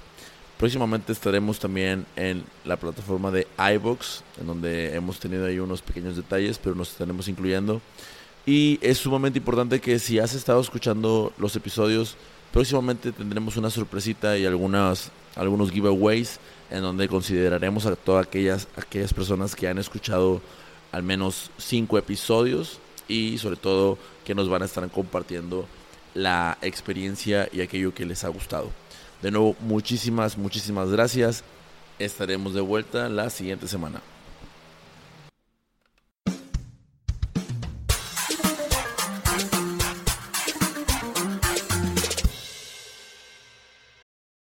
Próximamente estaremos también en la plataforma de iBox, en donde hemos tenido ahí unos pequeños detalles, pero nos estaremos incluyendo. Y es sumamente importante que si has estado escuchando los episodios, próximamente tendremos una sorpresita y algunas, algunos giveaways en donde consideraremos a todas aquellas, aquellas personas que han escuchado al menos cinco episodios y sobre todo que nos van a estar compartiendo la experiencia y aquello que les ha gustado. De nuevo, muchísimas, muchísimas gracias. Estaremos de vuelta la siguiente semana.